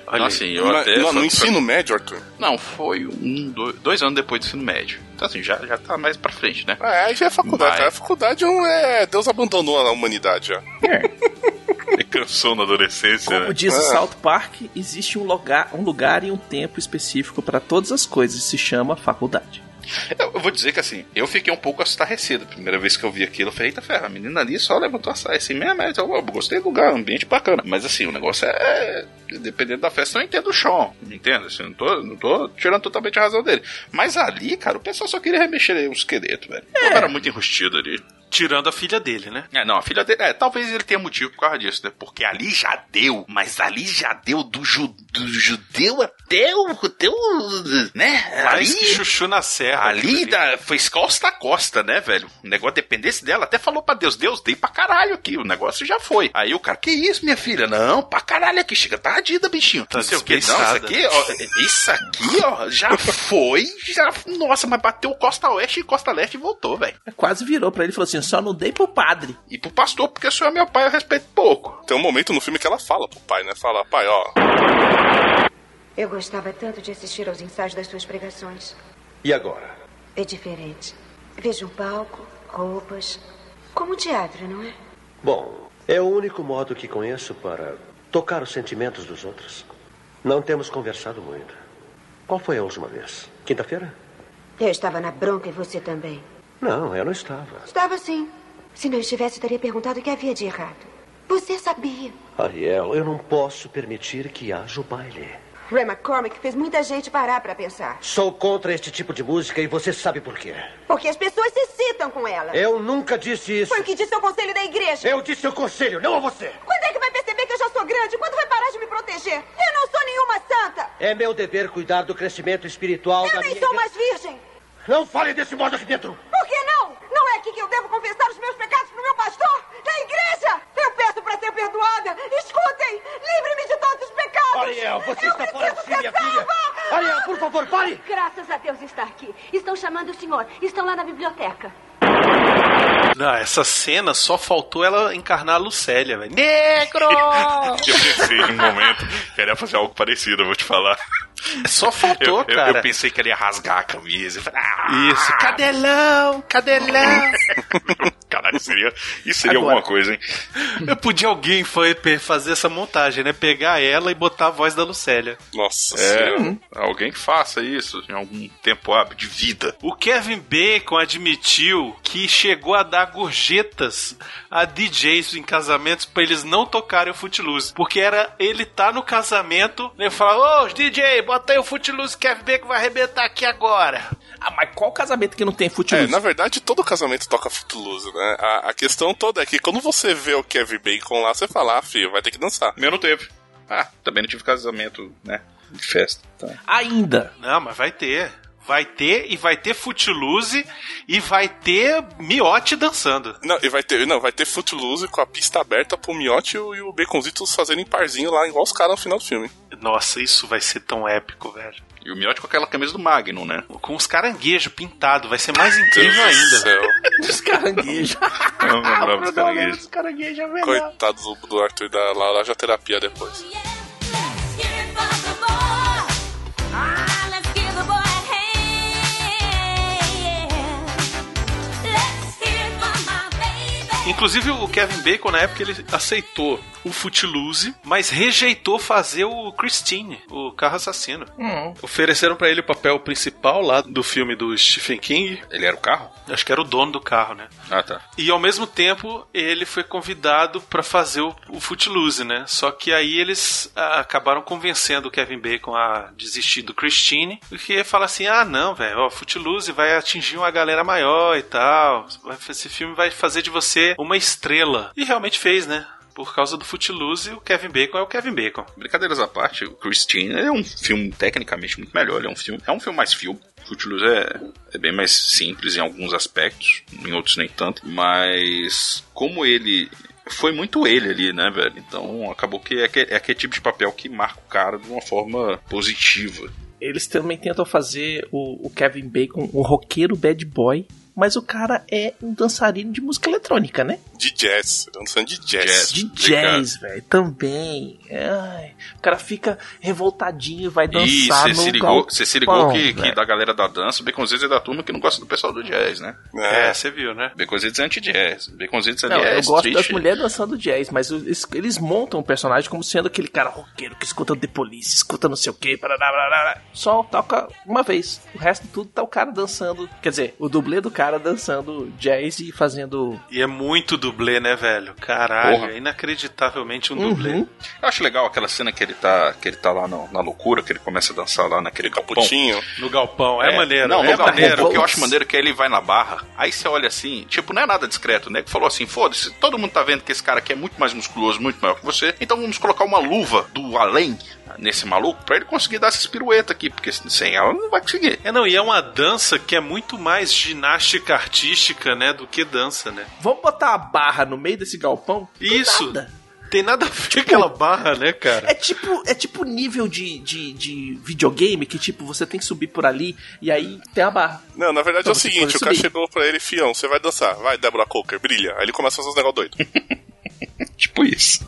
Olha Então, assim, eu Na- até... no, no ensino médio, Arthur? Não, foi um, dois, dois anos depois do ensino médio. Então, assim, já, já tá mais pra frente, né? É, aí já é faculdade. Cara. A faculdade não é. Deus abandonou a humanidade já. Ele cansou na adolescência, Como né? diz o É. South Park, existe um lugar, um lugar e um tempo específico para todas as coisas, se chama faculdade. Eu, vou dizer que assim, eu fiquei um pouco estarrecido. A primeira vez que eu vi aquilo, eu falei, eita ferro, a menina ali só levantou a saia assim mesmo, eu, gostei do lugar, ambiente bacana. Mas assim, o negócio é. Dependendo da festa, eu entendo o chão. Entendo? Assim, não tô, não tô tirando totalmente a razão dele. Mas ali, cara, o pessoal só queria remexer um esqueleto, velho. O cara era muito enrustido ali. Tirando a filha dele, né? É, não, a filha dele. É, talvez ele tenha motivo por causa disso, né? Porque ali já deu, mas ali já deu do, ju, do judeu até o. Até o né? Mais que chuchu na serra. Ali da, foi costa a costa, né, velho? O negócio dependesse dela. Até falou pra Deus: Deus, dei pra caralho aqui. O negócio já foi. Aí o cara, que isso, minha filha? Não, pra caralho aqui. Chega tardida, bichinho. Tá não sei o que. Não, isso aqui, ó. Isso aqui, ó, já foi. Já, nossa, mas bateu costa oeste e costa leste e voltou, velho. Quase virou pra ele e falou assim: só não dei pro padre. E pro pastor, porque o senhor é meu pai, eu respeito pouco. Tem um momento no filme que ela fala pro pai, né? Fala, pai, ó. Eu gostava tanto de assistir aos ensaios das suas pregações. E agora? É diferente. Vejo um palco, roupas. Como teatro, não é? Bom, é o único modo que conheço para tocar os sentimentos dos outros. Não temos conversado muito. Qual foi a última vez? Quinta-feira? Eu estava na bronca e você também. Não, eu não estava. Estava sim. Se não estivesse, teria perguntado o que havia de errado. Você sabia. Ariel, eu não posso permitir que haja o baile. Ray McCormick fez muita gente parar para pensar. Sou contra este tipo de música e você sabe por quê. Porque as pessoas se citam com ela. Eu nunca disse isso. Foi o que disse o conselho da igreja. Eu disse o conselho, não a você. Quando é que vai perceber que eu já sou grande? Quando vai parar de me proteger? Eu não sou nenhuma santa. É meu dever cuidar do crescimento espiritual Eu da nem minha sou igreja. mais virgem. Não fale desse modo aqui dentro. Por que não? Não é aqui que eu devo confessar os meus pecados pro meu pastor? Na igreja! Eu peço para ser perdoada. Escutem! Livre-me de todos os pecados. Ariel, você Eu está fora de si, minha filha. salva. Ariel, por favor, pare. Graças a Deus está aqui. Estão chamando o senhor. Estão lá na biblioteca. Não, essa cena só faltou ela encarnar a Lucélia, velho. Negro! Eu pensei em um momento que ela ia fazer algo parecido, eu vou te falar. Só faltou, eu, eu- cara. Eu pensei que ela ia rasgar a camisa. Eu falei, ah, Isso, cadelão, cadelão. Caralho, seria, isso seria Agora. alguma coisa, hein? Eu podia alguém foi fazer essa montagem, né? Pegar ela e botar a voz da Lucélia. Nossa É, alguém que faça isso em algum tempo hábil de vida. O Kevin Bacon admitiu que chegou a dar gorjetas a DJs em casamentos pra eles não tocarem o Footloose. Porque era ele tá no casamento, né? Fala, ô DJ, bota aí o Footloose, Kevin Bacon vai arrebentar aqui agora. Ah, mas qual casamento que não tem É, Footloose? na verdade, todo casamento toca Footloose, né? A, a questão toda é que quando você vê o Kevin Bacon lá, você fala, ah, filho, vai ter que dançar. Meu não teve. Ah, também não tive casamento, né? De festa. Tá. Ainda. Não, mas vai ter. Vai ter e vai ter Footloose e vai ter Miote dançando. Não, e vai ter, não, vai ter Footloose com a pista aberta pro Miotti e o, e o Baconzitos fazendo em parzinho lá, igual os caras no final do filme. Nossa, isso vai ser tão épico, velho. E o Miotti com aquela camisa do Magnum, né? Com os caranguejos pintados, vai ser mais incrível Deus do ainda. céu. Os caranguejos. Eu não lembrava dos caranguejos. caranguejos é Coitado do, do Arthur da laranja terapia depois. Inclusive o Kevin Bacon na época ele aceitou o Footloose, mas rejeitou fazer o Christine, o carro assassino. Hum. Ofereceram pra ele o papel principal lá do filme do Stephen King. Ele era o carro? Acho que era o dono do carro, né? Ah, tá. E ao mesmo tempo ele foi convidado pra fazer o, o Footloose, né? Só que aí eles ah, acabaram convencendo o Kevin Bacon a desistir do Christine, porque fala assim: ah, não, velho, ó, Footloose vai atingir uma galera maior e tal. Esse filme vai fazer de você uma estrela. E realmente fez, né? Por causa do Footloose, o Kevin Bacon é o Kevin Bacon. Brincadeiras à parte, o Christine é um filme tecnicamente muito melhor. Ele é um filme, é um filme mais filme. Footloose é, é bem mais simples em alguns aspectos, em outros nem tanto. Mas como ele foi muito ele ali, né, velho? Então acabou que é, aquele- é aquele tipo de papel que marca o cara de uma forma positiva. Eles também tentam fazer o, o Kevin Bacon um roqueiro bad boy mas o cara é um dançarino de música eletrônica, né? De jazz. Dançando de jazz. De jazz, velho, também. Ai, o cara fica revoltadinho e vai E dançar você no se ligou, você se ligou que, que da galera da dança, o Baconzitos é da turma que não gosta do pessoal do jazz, né? É, você viu, né? Baconzitos é anti-jazz. Baconzitos ali Não, é eu gosto street. das mulheres dançando jazz, mas eles, eles montam o personagem como sendo aquele cara roqueiro que escuta The Police, escuta não sei o que, só toca uma vez. O resto tudo tá o cara dançando, quer dizer, o dublê do cara dançando jazz e fazendo. E é muito dublê, né, velho? Caralho, Porra. é inacreditavelmente um Uhum. dublê. Eu acho legal aquela cena que ele tá, que ele tá lá no- na loucura, que ele começa a dançar lá naquele galpão. No galpão, é, maneiro. Não, é no galpão, maneiro. o que eu acho maneiro é que ele vai na barra, aí você olha assim, tipo, não é nada discreto, né? Que falou assim, foda-se, todo mundo tá vendo que esse cara aqui é muito mais musculoso, muito maior que você, então vamos colocar uma luva do além nesse maluco pra ele conseguir dar essas piruetas aqui, porque sem ela não vai conseguir. É, não, e é uma dança que é muito mais ginástica artística, né, do que dança, né? Vamos botar a barra no meio desse galpão? Isso. nada. Tem nada a ver com aquela barra, né, cara? É tipo, é tipo nível de, de, de videogame que, tipo, você tem que subir por ali e aí tem a barra. Não, na verdade Pra é o seguinte, o cara chegou pra ele, fião, você vai dançar, vai, Deborah Coker, brilha. Aí ele começa a fazer uns negócios doidos. tipo isso.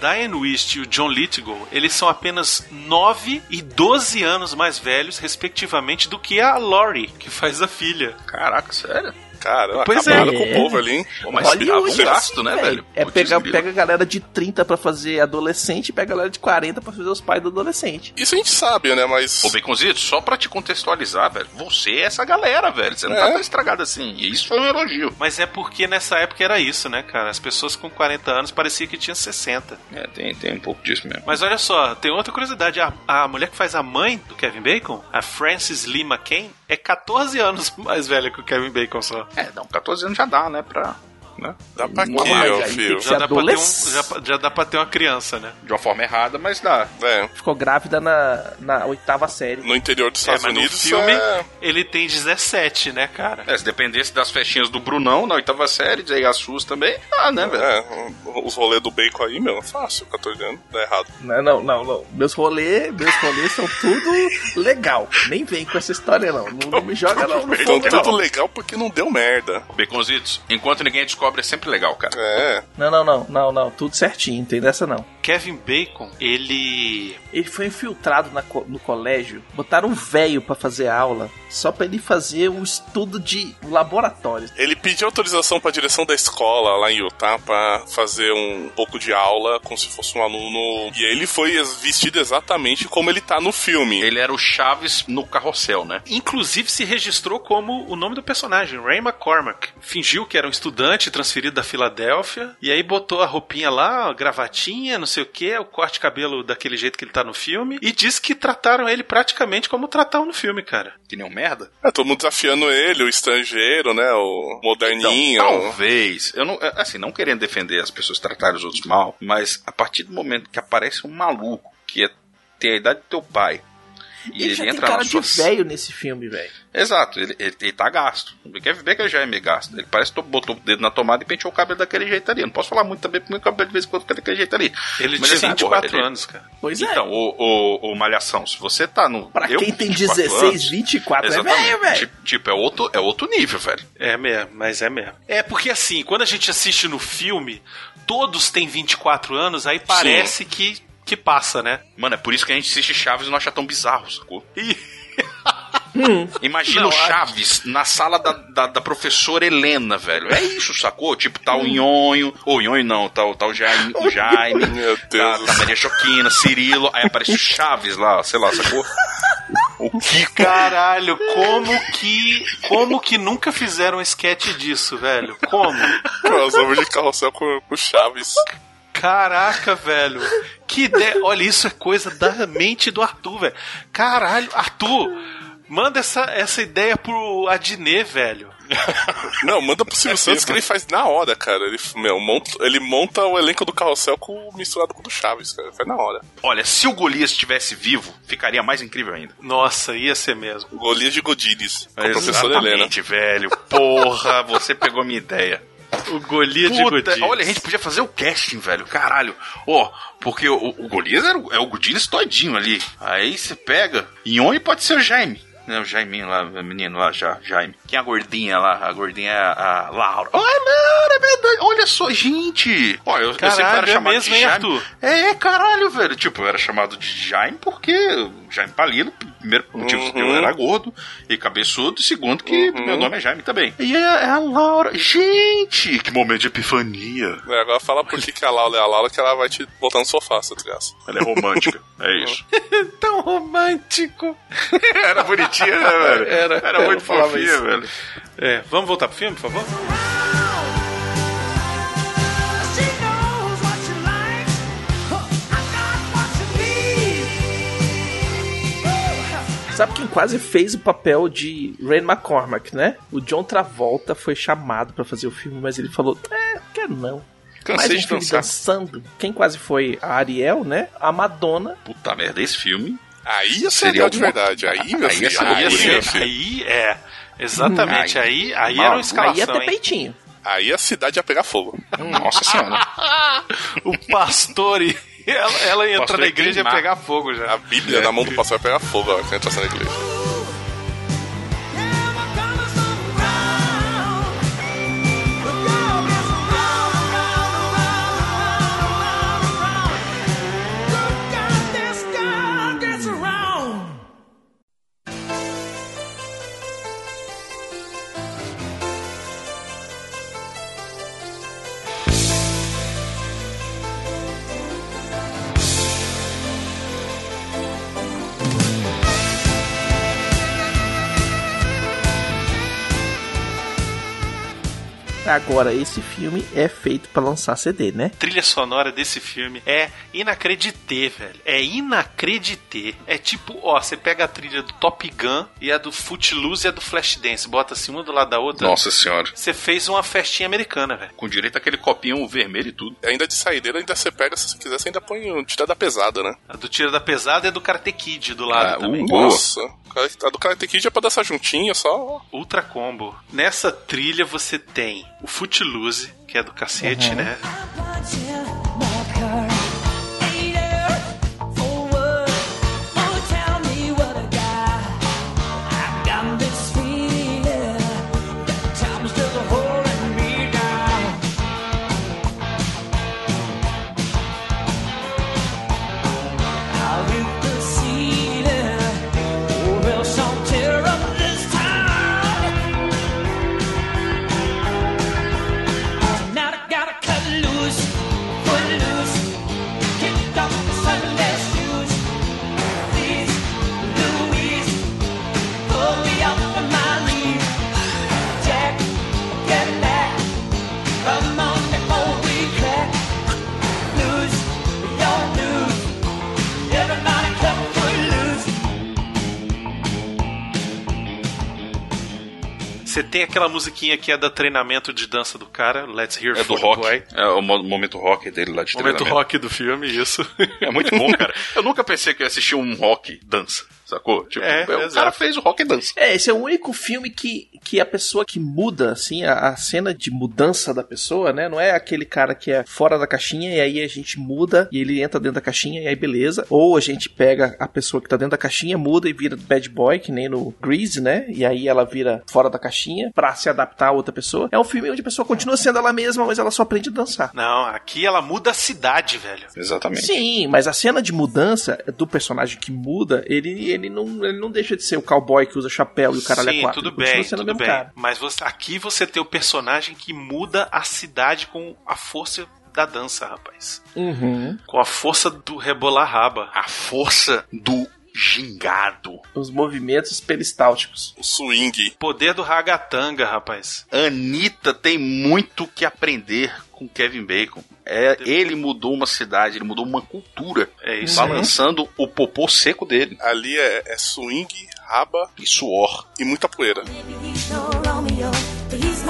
Diane Wist e o John Lithgow, eles são apenas 9 e 12 anos mais velhos, respectivamente, do que a Laurie, que faz a filha. Caraca, sério? Caramba, Pois acabaram é. com o povo ali, hein? Pô, mas Olha um hoje, gasto, né, velho? É pegar, pega a galera de 30 pra fazer adolescente e pega a galera de 40 pra fazer os pais do adolescente. Isso a gente sabe, né? Mas. Ô, Baconzito, só pra te contextualizar, velho, você é essa galera, velho. Você não É. tá tão estragado assim. E isso foi um elogio. Mas é porque nessa época era isso, né, cara? As pessoas com 40 anos parecia que tinha 60. É, tem, tem um pouco disso mesmo. Mas olha só, tem outra curiosidade. A, a mulher que faz a mãe do Kevin Bacon, a Frances Lee McCain, é 14 anos mais velha que o Kevin Bacon só. É, não, 14 anos já dá, né, pra... Né? Dá pra Não, quê, tem filho? que Já dá, pra ter um, já, já dá pra ter uma criança, né? De uma forma errada, mas dá. É, Ficou grávida na, na oitava série. no interior dos É, Estados no Unidos filme é... ele tem 17, né, cara? É, se dependesse das festinhas do Brunão na oitava série, aí as suas também, ah, né, velho? É, os rolês do bacon aí, meu, é fácil, 14 anos, dá errado. Não, não, não, não. Meus rolês, meus rolês são tudo legal. Nem vem com essa história, não. Não, não me joga não, no Então fogo, tudo legal porque não deu merda. Baconzitos, enquanto ninguém descobre, é sempre legal, cara. É, Não, não, não, não, não. Tudo certinho, não tem dessa não. Kevin Bacon, ele. Ele foi infiltrado na co- no colégio, botaram um velho pra fazer aula, só pra ele fazer um estudo de laboratório. ele pediu autorização pra direção da escola lá em Utah pra fazer um pouco de aula como se fosse um aluno. E ele foi vestido exatamente como ele tá no filme. Ele era o Chaves no carrossel, né? Inclusive se registrou como o nome do personagem, Ray McCormack. Fingiu que era um estudante transferido da Filadélfia, e aí botou a roupinha lá, a gravatinha, não sei o que, o corte de cabelo daquele jeito que ele tá no filme, e disse que trataram ele praticamente como trataram no filme, cara. Que nem um merda. É, todo mundo desafiando ele, o estrangeiro, né? O Então, moderninho. talvez, eu não, é, assim, não querendo defender as pessoas tratarem os outros mal, mas a partir do momento que aparece um maluco que é, tem a idade do teu pai e Ele, ele, já tem entra cara na de sua velho nesse filme, velho. Exato, ele, ele, ele tá gasto. O Kevin Bacon já é meio gasto. Ele parece que botou o dedo na tomada e penteou o cabelo daquele jeito ali. Eu não posso falar muito também, porque meu cabelo de vez em quando fica daquele jeito ali. Ele Mas, tinha assim, 24 porra, ele- anos, cara. Pois é. Então, o, o, o Malhação, se você tá no. Pra eu quem tem 24 16, anos, 24, é exatamente, velho, velho. Tipo, é outro, é outro nível, velho. É mesmo, mas é mesmo. É porque assim, quando a gente assiste no filme, todos têm 24 anos, aí parece que, que passa, né? Mano, é por isso que a gente assiste Chaves e não acha tão bizarro, sacou? E Imagina Não, o Chaves na sala da, da, da professora Helena, velho. É isso, sacou? Tipo, tá o Nhonho. Ou Nhonho não, tá, tá o Jaime, o Jaime Meu tá, Deus. tá a Maria Choquina, Cirilo. Aí aparece o Chaves lá, sei lá, sacou? O Kiko. caralho, como que como que nunca fizeram um sketch disso, velho? Como? Crossover de carrossel com, com Chaves. Caraca, velho. Que ideia. Olha, isso é coisa da mente do Arthur, velho. Caralho, Arthur. Manda essa, essa ideia pro Adnet, velho. Não, manda pro Silvio Santos que ele faz na hora, cara. Ele, meu, monta, ele monta o elenco do carrossel com, misturado com o do Chaves, cara. Faz na hora. Olha, se o Golias estivesse vivo, ficaria mais incrível ainda. Nossa, ia ser mesmo. O Golias de Godines, com a professora Helena. Exatamente, velho. Porra, você pegou minha ideia. O Golias de Puta, Godines. olha, a gente podia fazer o casting, velho. Caralho. Ó, porque o, o Golias era o- é o Godines todinho ali. Aí você pega. Ione pode ser o Jaime. Né, o Jaiminho lá, o menino lá, já, Jaime. Quem é a gordinha lá? A gordinha é a Laura. Ai, Laura, é verdade. Olha só, gente. Ó, eu, eu sempre Caralho, era é chamado mesmo, de Jaime. Arthur? É, caralho, velho. Tipo, eu era chamado de Jaime porque Jaime Palilo, primeiro motivo Uhum. que eu era gordo e cabeçudo, e segundo que Uhum. meu nome é Jaime também. E é, é a Laura. Gente, que momento de epifania. É, agora fala por que, que a Laura é a Laura que ela vai te botar no sofá, seu desgraça. Ela é romântica, é isso. Tão romântico. Era bonitinha, né, velho? Era, Era muito eu falava fofinha, velho. É, vamos voltar pro filme, por favor? Sabe quem quase fez o papel de Ray McCormack, né? O John Travolta foi chamado pra fazer o filme, mas ele falou: É, quero não. Cansei Mais um de filme dançar. dançando. Quem quase foi a Ariel, né? A Madonna. Puta merda, esse filme. Aí ia ser Seria de verdade. Aí, meu Aí filho, aí, ser- filho. Aí é. Exatamente, Hum. aí, aí Mal, era uma aí escalação. Aí ia ter hein? peitinho. Aí a cidade ia pegar fogo. Nossa senhora. O pastor e ela, ela ia Pastor na ia igreja e ia pegar fogo já. A Bíblia na mão do pastor vai pegar fogo ó, entrar na igreja. Agora, esse filme é feito pra lançar CD, né? trilha sonora desse filme é inacredité, velho. É inacredité. É tipo, ó, você pega a trilha do Top Gun e a do Footloose e a do Flashdance, bota assim uma do lado da outra. Nossa senhora. Você fez uma festinha americana, velho. Com direito àquele copinho vermelho e tudo. Ainda de saideira, ainda você pega, se você quiser, você ainda põe o tira da pesada, né? A do Tiro da Pesada e a do Karate Kid do lado Ah, também. uh. Nossa, a do Karate Kid é pra dançar juntinho, só. Ultra Combo. Nessa trilha você tem o Footloose, que é do cacete, né? Aquela musiquinha que é da treinamento de dança do cara, Let's Hear É do rock. Boy. É o mo- momento rock dele lá de Momento treinamento. rock do filme, isso. É muito bom, cara. Eu nunca pensei que eu ia assistir um rock dança, sacou? Tipo, É, o cara exato. fez o rock dança. É, esse é o único filme que, que a pessoa que muda, assim, a, a cena de mudança da pessoa, né? Não é aquele cara que é fora da caixinha e aí a gente muda e ele entra dentro da caixinha e aí beleza. Ou a gente pega a pessoa que tá dentro da caixinha, muda e vira bad boy, que nem no Grease, né? E aí ela vira fora da caixinha pra se adaptar a outra pessoa. É um filme onde a pessoa continua sendo ela mesma, mas ela só aprende a dançar. Não, aqui ela muda a cidade, velho. Exatamente. Sim, mas a cena de mudança do personagem que muda, ele, ele, não, ele não deixa de ser o cowboy que usa chapéu e o caralho é Sim, quatro. tudo bem, tudo bem. cara. Mas você- aqui você tem o personagem que muda a cidade com a força da dança, rapaz. Uhum. Com a força do rebolar raba. A força do gingado. Os movimentos peristálticos. O swing. Poder do ragatanga, rapaz. Anitta tem muito que aprender com Kevin Bacon. É, ele mudou uma cidade, ele mudou uma cultura. É isso. Balançando o popô seco dele. Ali é, é swing, raba e suor. E muita poeira. He's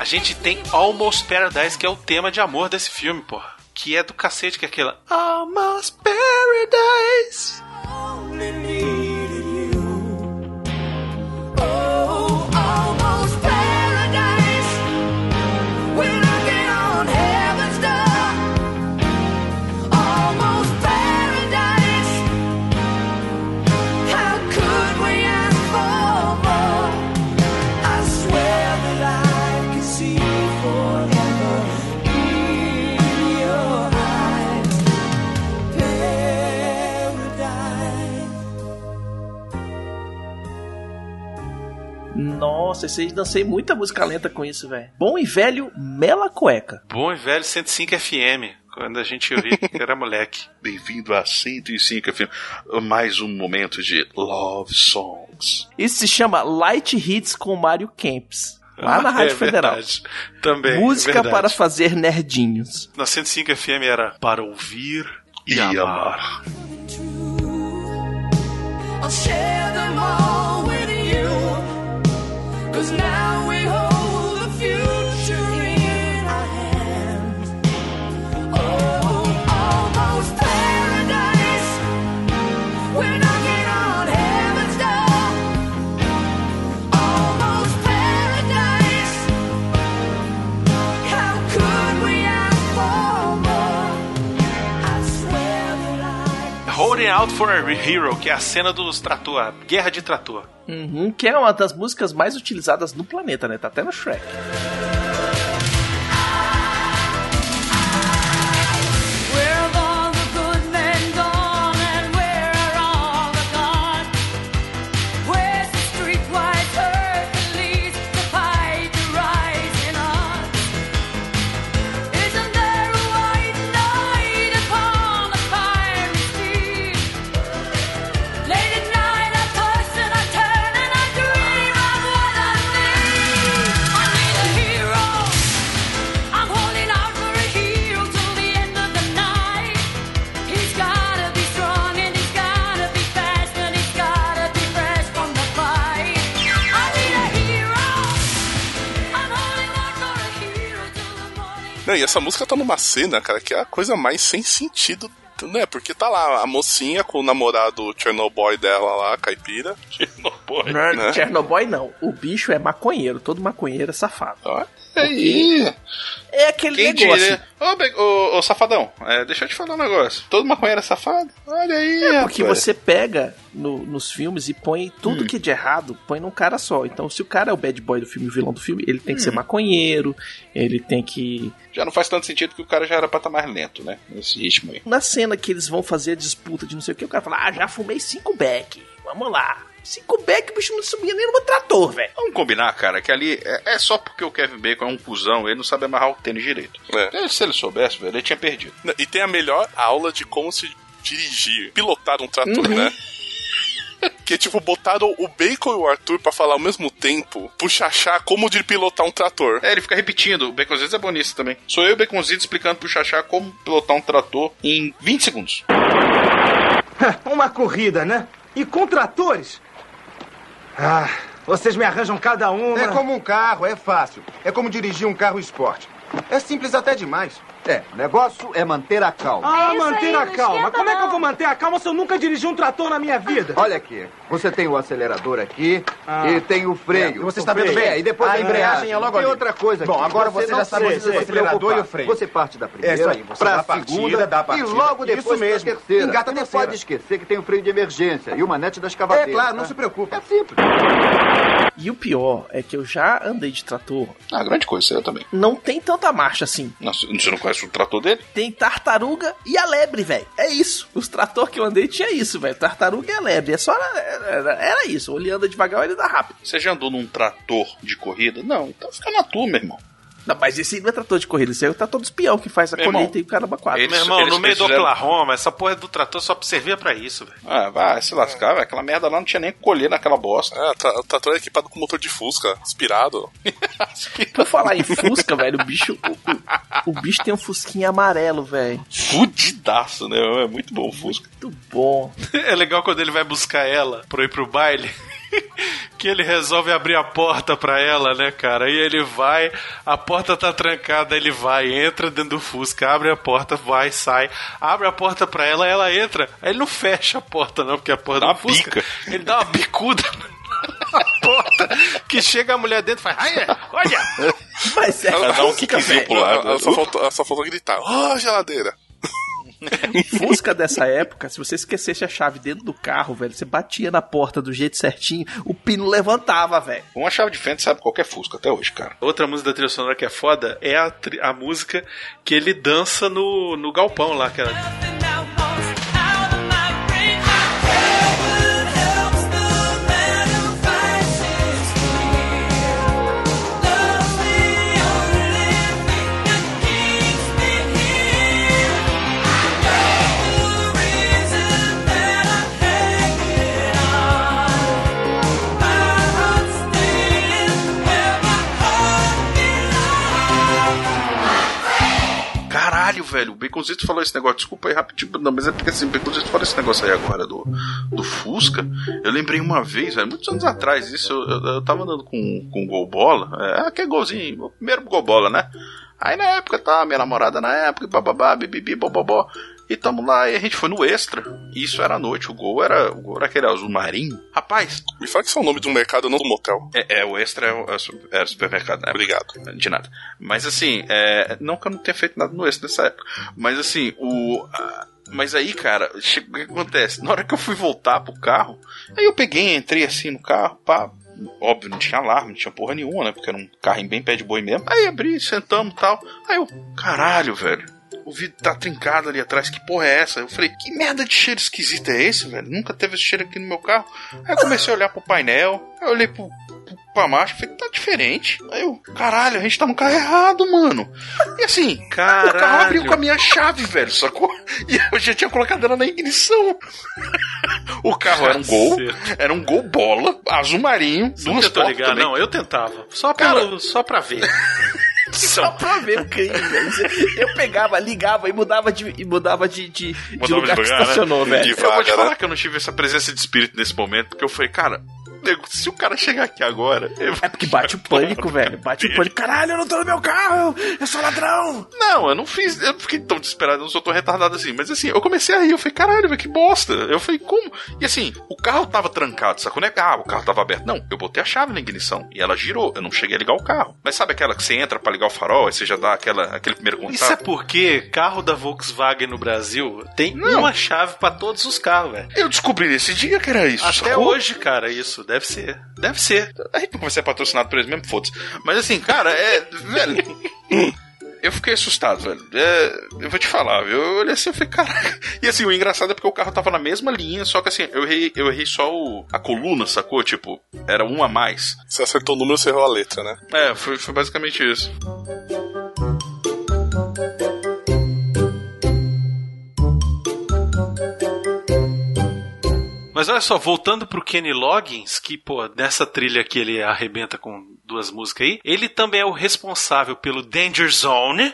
A gente tem Almost Paradise, que é o tema de amor desse filme, porra. Que é do cacete, que é aquela Almost Paradise. 16, dancei muita música lenta com isso, velho. Bom e velho Mela Cueca. Bom e velho 105 FM quando a gente ouvia que era moleque. Bem-vindo a 105 FM, mais um momento de Love Songs. Isso se chama Light Hits com Mário Kempis. Lá na é Rádio é Federal. Também. Música é para fazer nerdinhos. Na 105 FM era para ouvir e, e amar. amar. I'll share them all with you. Cause now we hold Out for a Hero, que é a cena dos trator, a guerra de trator. Uhum, que é uma das músicas mais utilizadas no planeta, né? Tá até no Shrek. Não, e essa música tá numa cena, cara, que é a coisa mais sem sentido, né? Porque tá lá a mocinha com o namorado Chernobyl dela lá, caipira. Chernobyl. Não, né? Chernobyl não. O bicho é maconheiro. Todo maconheiro é safado. Aí. É aquele Quem negócio. diria? Ô, ô, ô, safadão, é, deixa eu te falar um negócio. Todo maconheiro é safado? Olha aí, É porque rapaz. você pega no- nos filmes e põe tudo que é de errado, põe num cara só. Então, se o cara é o bad boy do filme, o vilão do filme, ele tem que ser maconheiro, ele tem que. Já não faz tanto sentido que o cara já era pra estar mais lento, né? Nesse ritmo aí. Na cena que eles vão fazer a disputa de não sei o que, o cara fala: Ah, já fumei cinco beck. Vamos lá. Cinco beck, o bicho não subia nem no trator, velho. Vamos combinar, cara, que ali é, é só porque o Kevin Bacon é um cuzão, ele não sabe amarrar o tênis direito. É. Se ele soubesse, velho, ele tinha perdido. E tem a melhor aula de como se dirigir, pilotar um trator, Uhum. né? Que tipo, botaram o Bacon e o Arthur pra falar ao mesmo tempo, pro Xaxá como de pilotar um trator. É, ele fica repetindo. O Baconzitos é bom nisso também. Sou eu e o Baconzitos explicando pro Xaxá como pilotar um trator em 20 segundos. Uma corrida, né? E com tratores? Ah, vocês me arranjam cada uma. É como um carro, é fácil. É como dirigir um carro esporte. É simples até demais. É, o negócio é manter a calma. Ah, manter a calma. Como é que eu vou manter a calma se eu nunca dirigi um trator na minha vida? Olha aqui, você tem o acelerador aqui Ah. e tem o freio. É, você O está vendo bem? É, e depois A a embreagem é logo Tem ali. outra coisa Bom, aqui. agora Você você, não já sabe sei, se acelerador e o freio. Você parte da primeira, É isso aí, você pra dá a partida, segunda, partida. e logo Isso depois pra mesmo. terceira. Engata a não pode esquecer que tem o freio de emergência e o manete da escavadeira. É claro, não tá? se preocupe. É simples. E o pior é que eu já andei de trator. Ah, grande coisa, eu também. Não tem tanta marcha assim. Nossa, você não conhece o trator dele? Tem tartaruga e a lebre, velho. É isso. Os trator que eu andei tinha isso, velho. Tartaruga e a lebre. É só era, era- era isso. Ou ele anda devagar ou ele anda rápido. Você já andou num trator de corrida? Não, então fica na tua, meu irmão. Não, mas esse aí não é trator de corrida, esse aí é o trator do espião que faz a Meu colheita irmão, e o caramba quatro. eles- Meu irmão, no meio do fizeram- Oklahoma, essa porra do trator só servia pra isso, velho. Ah, vai se lascar, velho. Aquela merda lá não tinha nem que colher naquela bosta. É, tra- o trator é equipado com motor de Fusca, aspirado. Por falar em Fusca, velho, o bicho. O, o- o bicho tem um Fusquinha amarelo, velho. Fudidaço, né? É muito bom o Fusca. Muito bom. É legal quando ele vai buscar ela pra ir pro baile. Que ele resolve abrir a porta pra ela, né, cara? Aí ele vai, a porta tá trancada, ele vai, entra dentro do Fusca, abre a porta, vai, sai, abre a porta pra ela, ela entra. Aí ele não fecha a porta, não, porque a porta Dá do Fusca. bica. Ele dá uma bicuda na porta, que chega a mulher dentro e faz, ai, olha! Mas é Ela dá um kickzinho pro lado. Ela só faltou, ela só faltou gritar, ó, geladeira. Fusca dessa época, se você esquecesse a chave dentro do carro, velho, você batia na porta do jeito certinho, o pino levantava, velho. Uma chave de fenda sabe qualquer Fusca até hoje, cara. Outra música da trilha sonora que é foda é a, a música que ele dança no, no galpão lá, que era. Velho, o Baconzito falou esse negócio. Desculpa aí rapidinho, não, mas é porque assim, o Baconzito falou esse negócio aí agora do, do Fusca. Eu lembrei uma vez, velho, muitos anos atrás, isso, eu, eu, eu tava andando com, com gol bola. É, aquele golzinho, o primeiro gol bola, né? Aí na época, tá, minha namorada na época, bababá, bibibi, bobobó. E tamo lá, e a gente foi no extra. E isso era à noite, o gol era, o gol era aquele azul marinho. Rapaz. Me fala que isso é o nome de um mercado, não do motel. É, é, o extra é o, é era o supermercado, né? Obrigado. De nada. Mas assim, é, não que eu não tenha feito nada no extra nessa época. Mas assim, o. a- mas aí, cara, o que acontece? Na hora que eu fui voltar pro carro, aí eu peguei, entrei assim no carro, pá. Óbvio, não tinha alarme, não tinha porra nenhuma, né? Porque era um carro em bem pé de boi mesmo. Aí abri, sentamos e tal. Aí eu, caralho, velho. O vidro tá trincado ali atrás, que porra é essa? Eu falei, que merda de cheiro esquisito é esse, velho? Nunca teve esse cheiro aqui no meu carro. Aí eu comecei a olhar pro painel, aí eu olhei pro, pro, pra marcha, falei, tá diferente. Aí eu, caralho, a gente tá no carro errado, mano. E assim, o carro Caralho. abriu com a minha chave, velho, sacou? E eu já tinha colocado ela na ignição. o carro era um gol, era um gol bola, azul marinho, Não duas tentou portas ligar, também. não, eu tentava. Só, Cara- pelo, só pra ver. Só pra ver o crime, velho. Eu pegava, ligava e mudava de, e mudava de, de, de Mudava lugar que lugar, né? estacionou, velho. Eu vou te falar que eu não tive essa presença de espírito nesse momento, porque eu falei, cara, se o cara chegar aqui agora. É porque bate o pânico, velho. Bate o pânico. Caralho, eu não tô no meu carro! Eu sou ladrão! Não, eu não fiz. Eu não fiquei tão desesperado, eu não sou tão retardado assim. Mas assim, eu comecei a rir. Eu falei, caralho, velho, que bosta. Eu falei, como? E assim, o carro tava trancado, sacou? Não é que, ah, o carro tava aberto. Não, eu botei a chave na ignição e ela girou. Eu não cheguei a ligar o carro. Mas sabe aquela que você entra pra ligar o farol, aí você já dá aquela, aquele primeiro contato? Isso é porque carro da Volkswagen no Brasil tem Não. uma chave pra todos os carros, velho. Eu descobri nesse dia que era isso. Até sacou? hoje, cara, isso. Deve ser. Deve ser. A gente não vai ser patrocinado por eles mesmo, foda-se. Mas assim, cara, é. velho. Eu fiquei assustado, velho. É, eu vou te falar, viu? Eu olhei assim e falei, caraca. E assim, o engraçado é porque o carro tava na mesma linha, só que assim, eu errei, eu errei só o, a coluna, sacou? Tipo, era um a mais. Você acertou o número, você errou a letra, né? É, foi, foi basicamente isso. Mas olha só, voltando pro Kenny Loggins, que, pô, nessa trilha que ele arrebenta com duas músicas aí, ele também é o responsável pelo Danger Zone.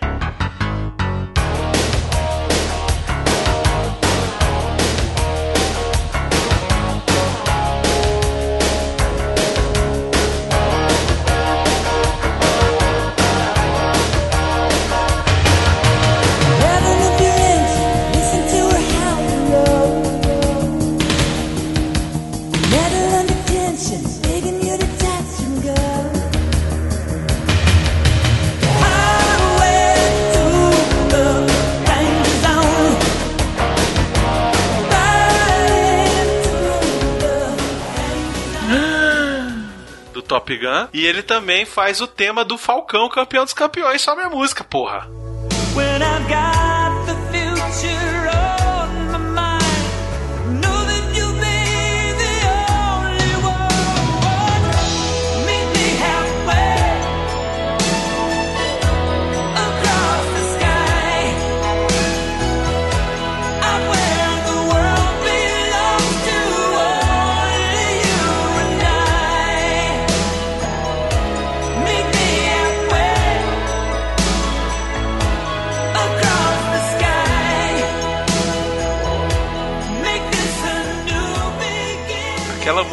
E ele também faz o tema do Falcão, campeão dos campeões, sobre a música, porra. When I've got the future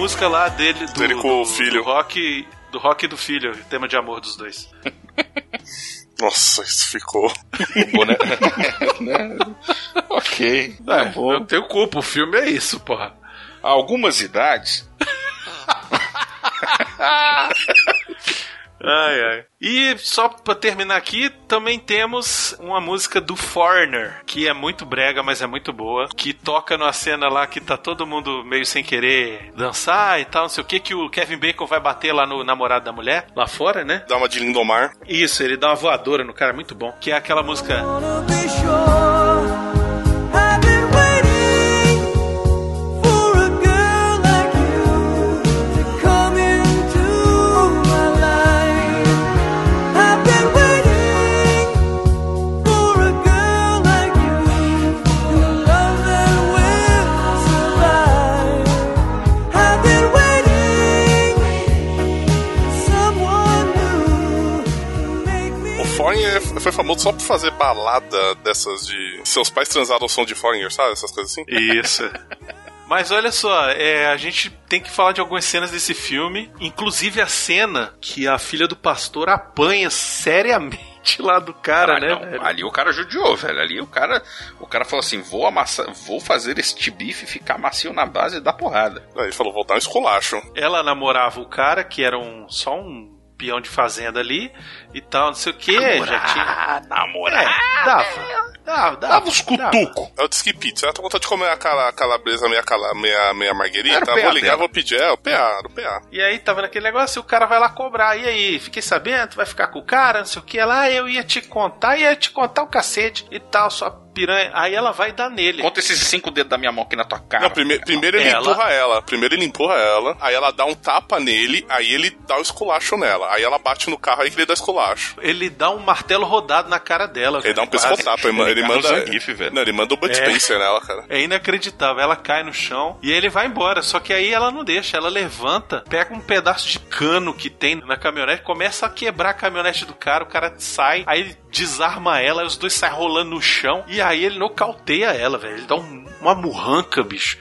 música lá dele, do, Dele com o filho. do rock, do rock e do filho, tema de amor dos dois. Nossa, isso ficou. Né? ok. É, eu tenho culpa, o filme é isso, porra. Algumas idades. Ai, ai. E só pra terminar aqui, também temos uma música do Foreigner, que é muito brega, mas é muito boa, que toca numa cena lá que tá todo mundo meio sem querer dançar e tal, não sei o que, que o Kevin Bacon vai bater lá no namorado da mulher, lá fora, né? Dá uma de Lindomar. Isso, ele dá uma voadora no cara, muito bom. Que é aquela música. Foi famoso só por fazer balada dessas de. Seus pais transaram ao som de Foreigner, sabe? Essas coisas assim. Isso. Mas olha só, é, a gente tem que falar de algumas cenas desse filme, inclusive a cena que a filha do pastor apanha seriamente lá do cara, Ah, né? não, velho? Ali o cara judiou, velho. Ali o cara, o cara falou assim: vou amassar, vou fazer este bife ficar macio na base da porrada. Aí ele falou, vou dar um esculacho. Ela namorava o cara, que era um, só um peão de fazenda ali e tal, não sei o que. Já tinha. Namorar. É, dava. Dava, dava. Dava uns cutucos. É o Disque Pizza. Ela tá com vontade de comer a cala- calabresa meia, cala, meia, meia marguerita. Era o PA vou ligar, dela. vou pedir. É, o PA, o PA. E aí tava naquele negócio, e o cara vai lá cobrar. E aí, fiquei sabendo, tu vai ficar com o cara, não sei o que. Ela, ah, eu ia te contar, ia te contar o cacete e tal, sua piranha. Aí ela vai dar nele. Conta esses cinco dedos da minha mão aqui na tua cara. Não, prime- primeiro ele Ela- empurra ela. Primeiro ele empurra ela. Aí ela dá um tapa nele. Aí ele dá o esculacho nela. Aí ela bate no carro aí que ele dá esculacho. Ele dá um martelo rodado na cara dela. Ele velho, dá um quase. pescotapo. Ele, ele manda. Zangief, velho. Não, ele manda o Bud É. Spencer nela, cara. É inacreditável. Ela cai no chão e aí ele vai embora. Só que aí ela não deixa. Ela levanta, pega um pedaço de cano que tem na caminhonete, começa a quebrar a caminhonete do cara. O cara sai, aí ele desarma ela, aí os dois saem rolando no chão. E aí ele nocauteia ela, velho. Ele dá um- uma murranca, bicho.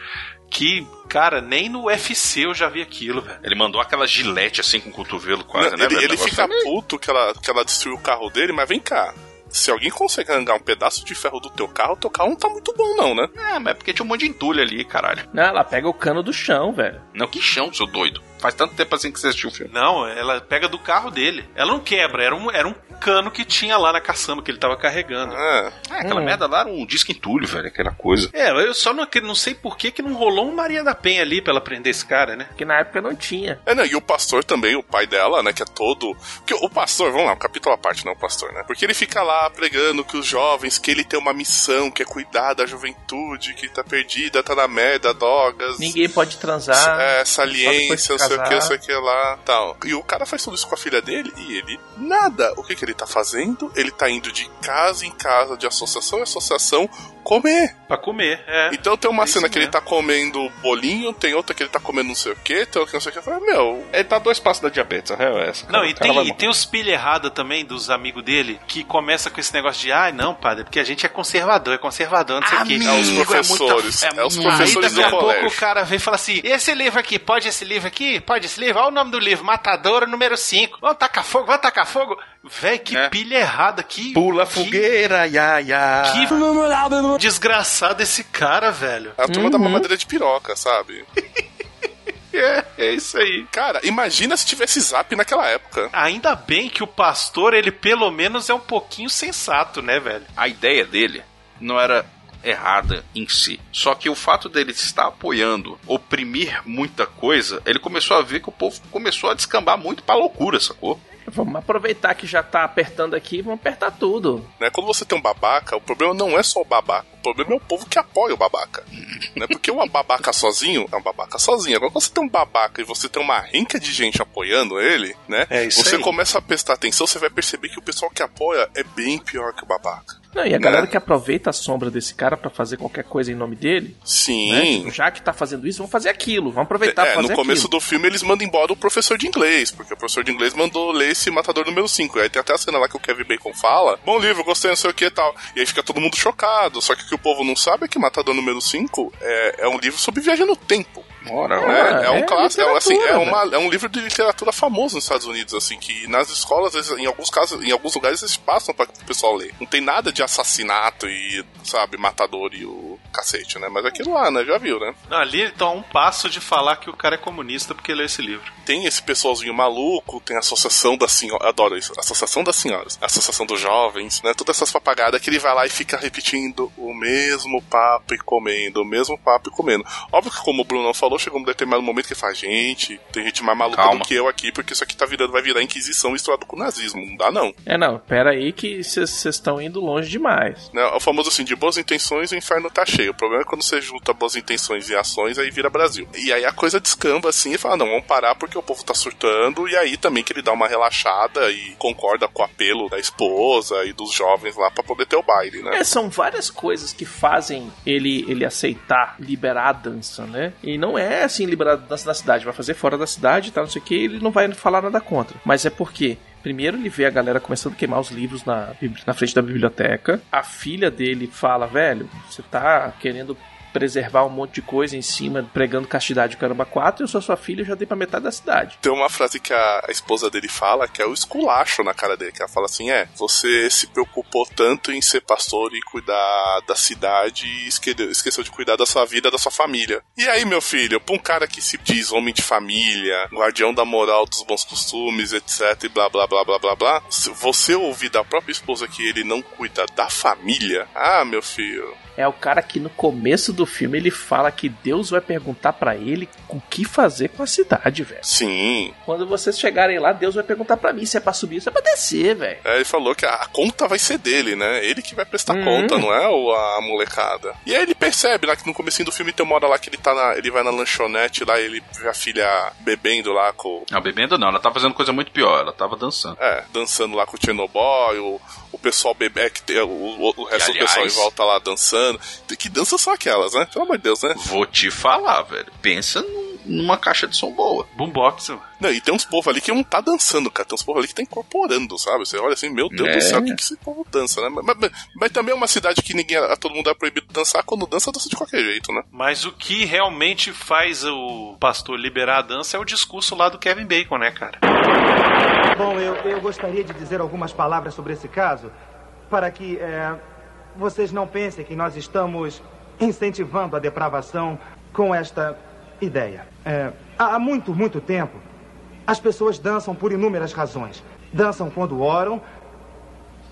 Que, cara, nem no UFC eu já vi aquilo, velho. Ele mandou aquela gilete assim com o cotovelo quase, Não, né? ele velho? ele fica meio- puto que ela, que ela destruiu o carro dele, mas vem cá. Se alguém consegue arrancar um pedaço de ferro do teu carro, teu carro não tá muito bom, não, né? É, mas é porque tinha um monte de entulho ali, caralho. Não, ela pega o cano do chão, velho. Não, que chão, seu doido. Faz tanto tempo assim que você assistiu o filme. Não, ela pega do carro dele. Ela não quebra, era um, era um cano que tinha lá na caçamba que ele tava carregando. É. É, aquela Hum. merda lá era um disco entulho, velho, aquela coisa. É, eu só não, não sei por que, que não rolou um Maria da Penha ali pra ela prender esse cara, né? Que na época não tinha. É, não, e o pastor também, o pai dela, né, que é todo... Porque o pastor, vamos lá, um capítulo à parte, não o pastor, né? Porque ele fica lá pregando que os jovens, que ele tem uma missão, que é cuidar da juventude, que tá perdida, tá na merda, drogas... Ninguém pode transar. É, só sei o que, sei o que lá, tal. E o cara faz tudo isso com a filha dele e ele nada. O que que ele tá fazendo? Ele tá indo de casa em casa, de associação em associação, comer. Pra comer, é. Então tem uma É cena que ele mesmo. tá comendo bolinho, tem outra que ele tá comendo não sei o que, tem outra que não sei o que. Eu falei, meu, Ele tá a dois passos da diabetes, a real é essa. Não, cara. e tem, e tem os pilha errada também dos amigos dele, que começa com esse negócio de, ai, não, padre, porque a gente é conservador, é conservador, não sei o quê. é os professores, é, os professores Aí daqui a do pouco colégio. o cara vem e fala assim: esse livro aqui, pode esse livro aqui? Pode esse livro? Olha o nome do livro, Matadora número 5. Vamos tacar fogo, vamos tacar fogo. Véi, que pilha errada, que. Pula que- fogueira, ia, ia. Que desgraçado esse cara, velho. É a turma da mamadeira de piroca, sabe? É, é isso aí. Cara, imagina se tivesse zap naquela época. Ainda bem que o pastor, ele pelo menos é um pouquinho sensato, né, velho? A ideia dele não era errada em si. Só que o fato dele estar apoiando, oprimir muita coisa, ele começou a ver que o povo começou a descambar muito pra loucura, sacou? Vamos aproveitar que já tá apertando aqui e vamos apertar tudo. Né? Quando você tem um babaca, o problema não é só o babaca. O problema é o povo que apoia o babaca. né? Porque um babaca sozinho é um babaca sozinho. Agora, quando você tem um babaca e você tem uma rinca de gente apoiando ele, né? É isso você aí. começa a prestar atenção, você vai perceber que o pessoal que apoia é bem pior que o babaca. Não, e a galera que aproveita a sombra desse cara pra fazer qualquer coisa em nome dele. Sim. né? Tipo, já que tá fazendo isso, vamos fazer aquilo. Vamos aproveitar É, pra no fazer começo aquilo. do filme eles mandam embora o professor de inglês, porque o professor de inglês mandou ler esse Matador número 5. Aí tem até a cena lá que o Kevin Bacon fala: Bom livro, gostei, não sei o que e tal. E aí fica todo mundo chocado. Só que o que o povo não sabe é que Matador número 5 é, é um livro sobre viagem no tempo. Ora, É, é um é clássico, é, assim, é, uma- é um livro de literatura famoso nos Estados Unidos, assim, que nas escolas, em alguns casos, em alguns lugares, eles passam para o pessoal ler. Não tem nada de assassinato e, sabe, matador e o cacete, né? Mas aquilo lá, né? Já viu, né? Não, ali ele tá a um passo de falar que o cara é comunista porque lê esse livro. Tem esse pessoalzinho maluco, tem a Associação das Senhoras, adoro isso, Associação das Senhoras, Associação dos Jovens, né? Todas essas papagadas que ele vai lá e fica repetindo o mesmo papo e comendo, o mesmo papo e comendo. Óbvio que, como o Bruno falou, chegou um determinado momento que ele fala, gente, tem gente mais maluca Calma. do que eu aqui, porque isso aqui tá virando, vai virar Inquisição misturado com nazismo. Não dá, não. É, não, pera aí que vocês estão indo longe demais. Né? O famoso assim, de boas intenções o inferno tá cheio. O problema é quando você junta boas intenções e ações, aí vira Brasil. E aí a coisa descamba assim e fala, não, vamos parar porque o povo tá surtando. E aí também que ele dá uma relaxada e concorda com o apelo da esposa e dos jovens lá pra poder ter o baile, né? É, são várias coisas que fazem ele, ele aceitar liberar a dança, né? E não é assim liberar a dança da cidade, vai fazer fora da cidade e tal, não sei o que, ele não vai falar nada contra. Mas é porque Primeiro ele vê a galera começando a queimar os livros na, na frente da biblioteca. A filha dele fala, velho, você tá querendo preservar um monte de coisa em cima, pregando castidade caramba 4, eu sou sua filha e já dei pra metade da cidade. Tem uma frase que a, esposa dele fala, que é o esculacho na cara dele, que ela fala assim, é, você se preocupou tanto em ser pastor e cuidar da cidade e esque- esqueceu de cuidar da sua vida, da sua família. E aí, meu filho, pra um cara que se diz homem de família, guardião da moral dos bons costumes, etc, e blá blá blá blá blá blá, você ouvir da própria esposa que ele não cuida da família, ah, meu filho, É o cara que no começo do filme ele fala que Deus vai perguntar pra ele o que fazer com a cidade, velho. sim. Quando vocês chegarem lá, Deus vai perguntar pra mim se é pra subir ou se é pra descer, velho. É, ele falou que a, conta vai ser dele, né? Ele que vai prestar Uhum. conta, não é o, a molecada. E aí ele percebe lá que no comecinho do filme tem uma hora lá que ele tá na, ele vai na lanchonete lá, ele vê a filha bebendo lá com Não, bebendo não, ela tá fazendo coisa muito pior, ela tava dançando. é, dançando lá com o Chernobyl, o, o pessoal bebê, que tem, o, o, resto E, do pessoal em aliás- volta lá dançando. Que danças são aquelas, né? Pelo amor de Deus, né? Vou te falar, velho. Pensa num- numa caixa de som boa. Boombox. Não, e tem uns povos ali que não tá dançando, cara. Tem uns povos ali que tá incorporando, sabe? Você olha assim, meu Deus É. do céu, o que, que esse povo dança, né? Mas, mas- mas também é uma cidade que ninguém, a todo mundo é proibido dançar. Quando dança, dança de qualquer jeito, né? Mas o que realmente faz o pastor liberar a dança é o discurso lá do Kevin Bacon, né, cara? Bom, eu, eu gostaria de dizer algumas palavras sobre esse caso, para que é, vocês não pensem que nós estamos incentivando a depravação com esta ideia. É, há muito, muito tempo, as pessoas dançam por inúmeras razões. Dançam quando oram,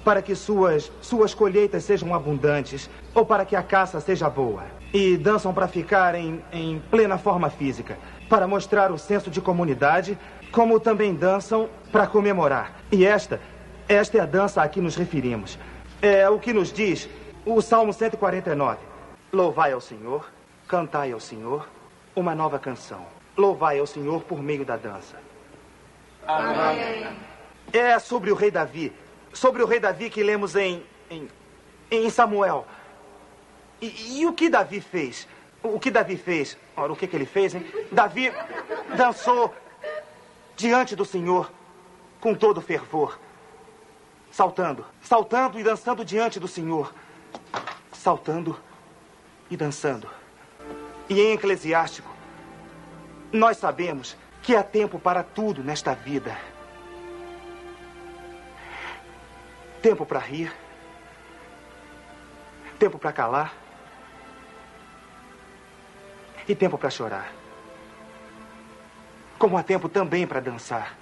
para que suas, suas colheitas sejam abundantes, ou para que a caça seja boa. E dançam para ficar em, em plena forma física, para mostrar o senso de comunidade, como também dançam para comemorar. E esta, esta é a dança a que nos referimos. É o que nos diz o Salmo 149. Louvai ao Senhor, cantai ao Senhor uma nova canção. Louvai ao Senhor por meio da dança. É sobre o rei Davi. Sobre o rei Davi que lemos em, em, em Samuel. E, e o que Davi fez? O que Davi fez? Ora, o que, que ele fez, hein? Davi dançou diante do Senhor com todo fervor. Saltando, saltando e dançando diante do Senhor. Saltando e dançando. E em Eclesiástico, nós sabemos que há tempo para tudo nesta vida. Tempo para rir. Tempo para calar. E tempo para chorar. Como há tempo também para dançar.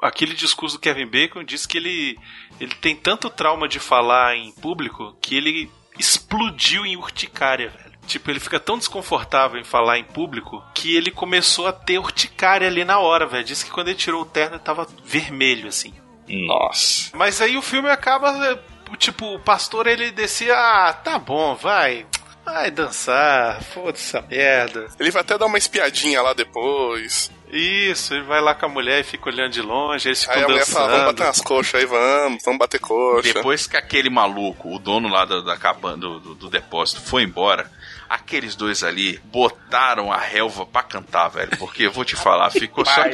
Aquele discurso do Kevin Bacon diz que ele, ele tem tanto trauma de falar em público que ele explodiu em urticária. Tipo, ele fica tão desconfortável em falar em público que ele começou a ter urticária ali na hora, velho. Disse que quando ele tirou o terno ele tava vermelho, assim. Nossa. Mas aí o filme acaba, tipo, o pastor ele descia, ah, tá bom, vai. Vai dançar, foda-se essa merda. Ele vai até dar uma espiadinha lá depois. Isso, ele vai lá com a mulher e fica olhando de longe, eles ficam Aí a mulher dançando. fala, vamos bater nas coxas aí, vamos, vamos bater coxa. Depois que aquele maluco, o dono lá da, da cabana, do, do- do depósito, foi embora, aqueles dois ali botaram a relva pra cantar, velho. Porque eu vou te falar, ficou só.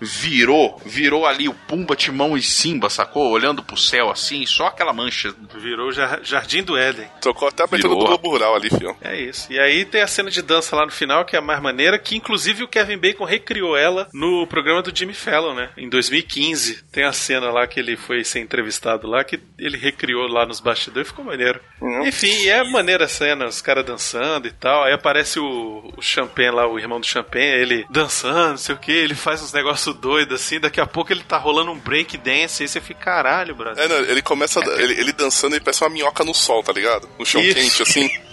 Virou, virou ali o Pumba, Timão e Simba, sacou? Olhando pro céu assim, só aquela mancha. Virou o jar- Jardim do Éden. Tocou até a abertura do. Globo Rural ali, filho. É isso. E aí tem a cena de dança lá no final, que é a mais maneira, que inclusive o Kevin Bacon recriou ela no programa do Jimmy Fallon, né? Em 2015. Tem a cena lá que ele foi ser entrevistado lá, que ele recriou lá nos bastidores e ficou maneiro. Enfim, é maneira a cena, os caras dançando e tal. Aí aparece o, o Champagne lá, o irmão do Champagne, ele dançando, não sei o que, ele faz uns negócios doidos assim, daqui a pouco ele tá rolando um break dance, aí você fica, caralho, brother. É, não, ele começa, ele, ele dançando e parece uma minhoca no sol, tá ligado? No chão Isso. quente, assim.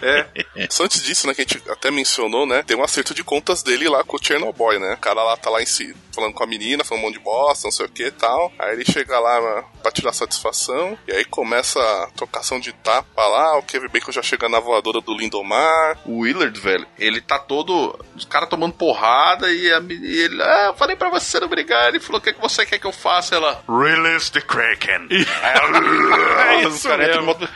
É. Só antes disso, né, que a gente até mencionou, né, tem um acerto de contas dele lá com o Chernobyl, né? O cara lá tá lá em si, falando com a menina, falando um monte de bosta, não sei o que e tal. Aí ele chega lá né, pra tirar satisfação, e aí começa a trocação de tapa lá, o Kevin Bacon já chega na voadora do Lindomar. O Willard, velho, ele tá todo. Os caras tomando porrada e, a, e ele. Ah, eu falei pra você não brigar. Ele falou: o que, é que você quer que eu faça? Ela. Release the Kraken. É Os caras entram no-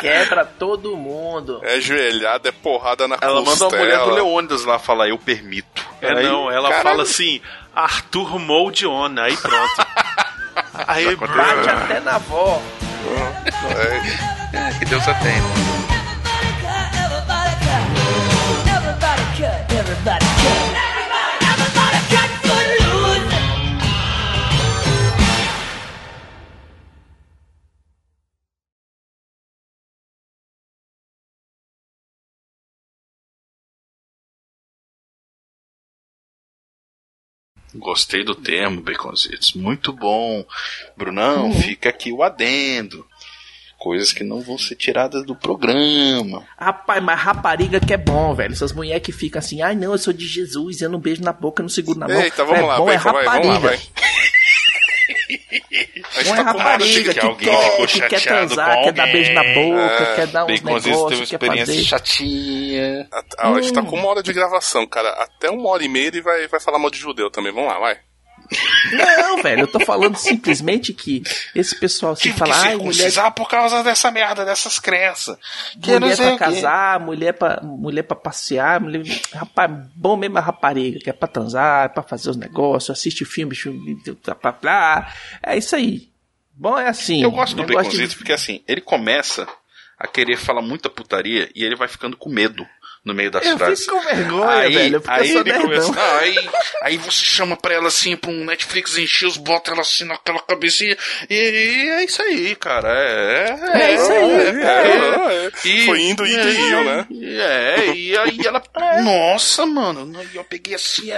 Quebra todo mundo. É joelhada, é porrada na Ela manda a costela. mulher do Leônidas lá falar: eu permito. É Aí, não, ela caralho, fala assim, Arthur Mold On, aí pronto. aí Bate até na avó. É, que Deus a tenha. Everybody cut. Gostei do termo, Baconzitos. Muito bom. Brunão, fica aqui o adendo. Coisas que não vão ser tiradas do programa. Rapaz, mas rapariga que é bom, velho. Essas mulheres que ficam assim, ai não, eu sou de Jesus, eu não beijo na boca, eu não seguro na mão. Eita, vamos é lá, bom, vai, é vai, rapariga. vamos lá, vai. A Bom é rapariga que, quer, que quer transar, quer dar beijo na boca, É, quer dar uns teve uma negócios, quer experiência fazer. chatinha. Ah, a gente tá Hum. com uma hora de gravação, cara. Até uma hora e meia ele vai, vai falar mal de judeu também. Vamos lá, vai. Não, velho, eu tô falando simplesmente que esse pessoal se Tive fala, que ai, mulher, por causa dessa merda, dessas crenças. Que não mulher pra casar, mulher pra, mulher pra passear, mulher, rapaz, bom mesmo a rapariga, que é pra transar, é pra fazer os negócios, assiste filme, filme, blá, blá, blá. é isso aí. Bom é assim. Eu gosto do Negócio de- Baconzitos porque assim, ele começa a querer falar muita putaria e ele vai ficando com medo no meio das Eu frases. fico com vergonha, aí, velho, porque aí ele nerdão. começa, "Ah, aí, aí você chama pra ela assim, pra um Netflix encher os bota ela assim naquela cabecinha e, e é isso aí, cara. É, É isso aí, é. é. E- Foi indo, indo e indo, né? É, e aí ela. Nossa, mano, eu peguei assim.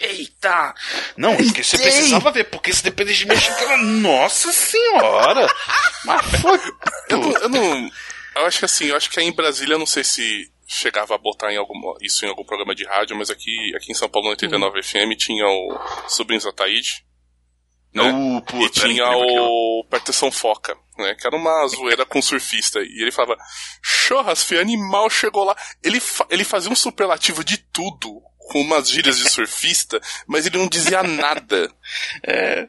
É, Eita! Não, porque você precisava ver, porque se depender de mim, eu achei que ela- Nossa senhora! Mas foi. Eu não, eu não- eu acho que assim, eu acho que aí em Brasília, eu não sei se chegava a botar em algum, isso em algum programa de rádio, mas aqui, aqui em São Paulo, no 89 FM, tinha o Sobrinhos Ataíde. Né? Uh, puta, e tinha o Perteção Foca, né? Que era uma zoeira com surfista. E ele falava, chorras, filho, animal chegou lá. Ele, fa- ele fazia um superlativo de tudo, com umas gírias de surfista, mas ele não dizia nada. É.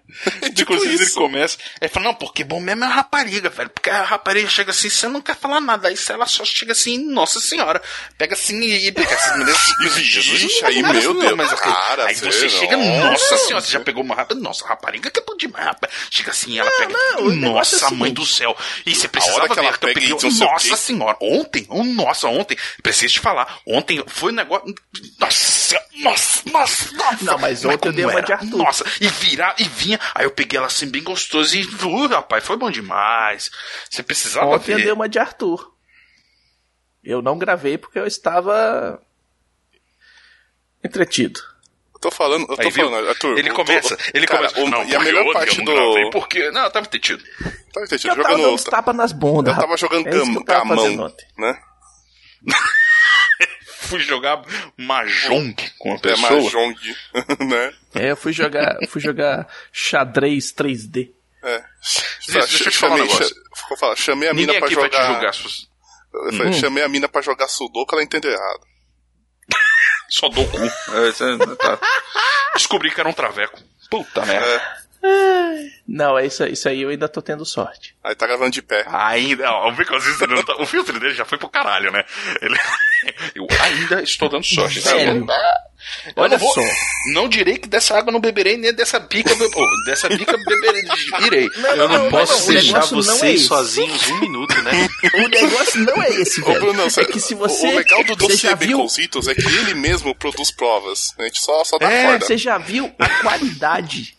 tipo Inclusive ele começa. Ele fala, não, porque bom mesmo é a rapariga, velho. Porque a rapariga chega assim, você não quer falar nada. Aí ela só chega assim, nossa senhora. Pega assim e, pega assim, Jesus. Não aí, meu Deus, mas, assim, cara, aí você- chega, nossa. nossa senhora, você já pegou uma rapariga. Nossa, rapariga que é bom demais, rapaz. Chega assim, ela pega. não, nossa, é o mãe do céu. E você precisava que ela ver, pega não Nossa senhora, ontem, oh, nossa, ontem, preciso te falar. Ontem foi um negócio. Nossa, nossa, nossa, nossa. Não, mas ontem eu dei uma de Arthur. Nossa, e virar, e vinha. Aí eu peguei ela assim, bem gostoso. E, uh, rapaz, foi bom demais. Você precisava Ontem eu ver. dei uma de Arthur. Eu não gravei porque eu estava entretido. Eu tô falando, eu tô Aí, falando, Arthur. Ele começa, o- ele cara, começa. o- não, e a melhor porque parte eu do. gravei porque. Não, eu tava entretido. Tá entendido. Eu tava Jogando. dando uns tapas nas bundas. Eu tava jogando é isso que gam- eu tava ontem. né? Fui jogar Mahjong com uma É pessoa. Mahjong, né? É, eu fui jogar, fui jogar xadrez 3D. É. Deixa- deixa eu te falar um chamei, negócio. falar, chamei a Ninguém mina pra vai jogar. te julgar. Eu falei, Hum. Chamei a mina pra jogar Sudoku, ela entendeu errado. Cu. É, é, tá. Descobri que era um traveco. Puta merda. Não, é isso, isso aí eu ainda tô tendo sorte. Aí tá gravando de pé. Ainda, ó, não tá- o filtro dele já foi pro caralho, né? Ele, eu ainda estou dando sorte. Velho, Eu olha não vou- só. Não direi que dessa água não beberei, nem dessa pica, be- oh, dessa pica beberei, irei. Eu não, posso não, deixar não é vocês esse. sozinhos um minuto, né? O negócio não é esse, Ô, velho. Bruno, é que se você. o legal do você já dossiê viu. Baconzitos é que ele mesmo produz provas. A gente só, só dá É, corda. você já viu a qualidade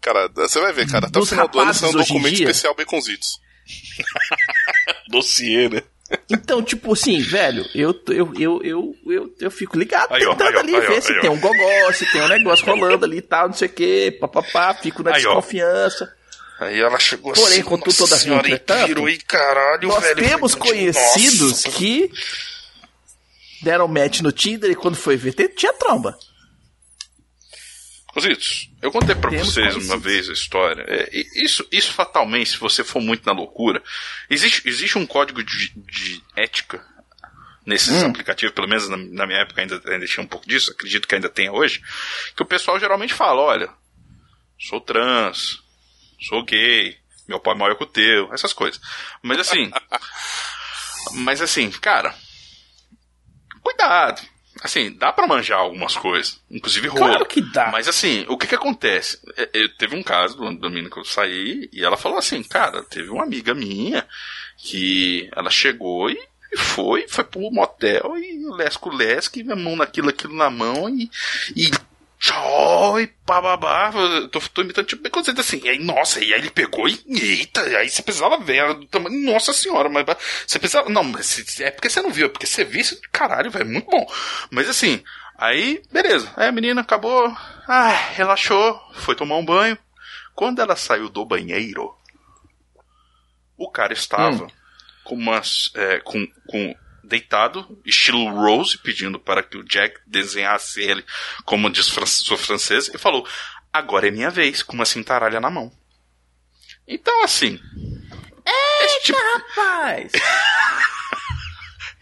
Cara, você vai ver, cara. Até o Dos final do ano sai um documento dia? especial Baconzitos. Dossiê, né? Então, tipo assim, velho, eu, eu, eu, eu, eu, eu fico ligado Aí, ó, tentando aí, ó, ali aí, ó, ver se tem um gogó, se tem um negócio rolando ali e tal, não sei o que, papapá, fico na desconfiança. Aí ela chegou Porém, assim, contudo, todavia, senhora, e entretanto, pirou, e caralho, Nós velho. temos Foi- conhecidos Nossa. que deram match no Tinder e quando foi ver, tinha tromba. Cositos, eu contei pra Temos vocês uma vez a história. É, isso, isso fatalmente, se você for muito na loucura, existe, existe um código de, de ética nesses Hum. aplicativos, pelo menos na, na minha época ainda, ainda tinha um pouco disso, acredito que ainda tenha hoje, que o pessoal geralmente fala, olha, sou trans, sou gay, meu pai é maior que o teu, essas coisas. Mas assim, mas assim, cara, cuidado. Assim, dá pra manjar algumas coisas, inclusive rola. Claro que dá. Mas assim, o que que acontece? É, é, teve um caso do, do menino que eu saí e ela falou assim, cara, teve uma amiga minha que ela chegou e e foi, foi pro motel e lesco lesco, e a mão naquilo, aquilo na mão e. e e bababá. Tô, tô imitando tipo bem coisa assim. E aí, nossa, e aí ele pegou e. Eita, aí você precisava ver. ela do tamanho- Nossa senhora, mas você precisava. Não, mas é porque você não viu, é porque você viu isso. Caralho, velho, muito bom. Mas assim, aí, beleza. Aí a menina acabou. Ah, relaxou, foi tomar um banho. Quando ela saiu do banheiro, o cara estava com umas. é, com, com deitado, estilo Rose, pedindo para que o Jack desenhasse ele como diz sua francesa, e falou: Agora é minha vez, com uma cintaralha na mão. Então, assim. esse tipo- rapaz!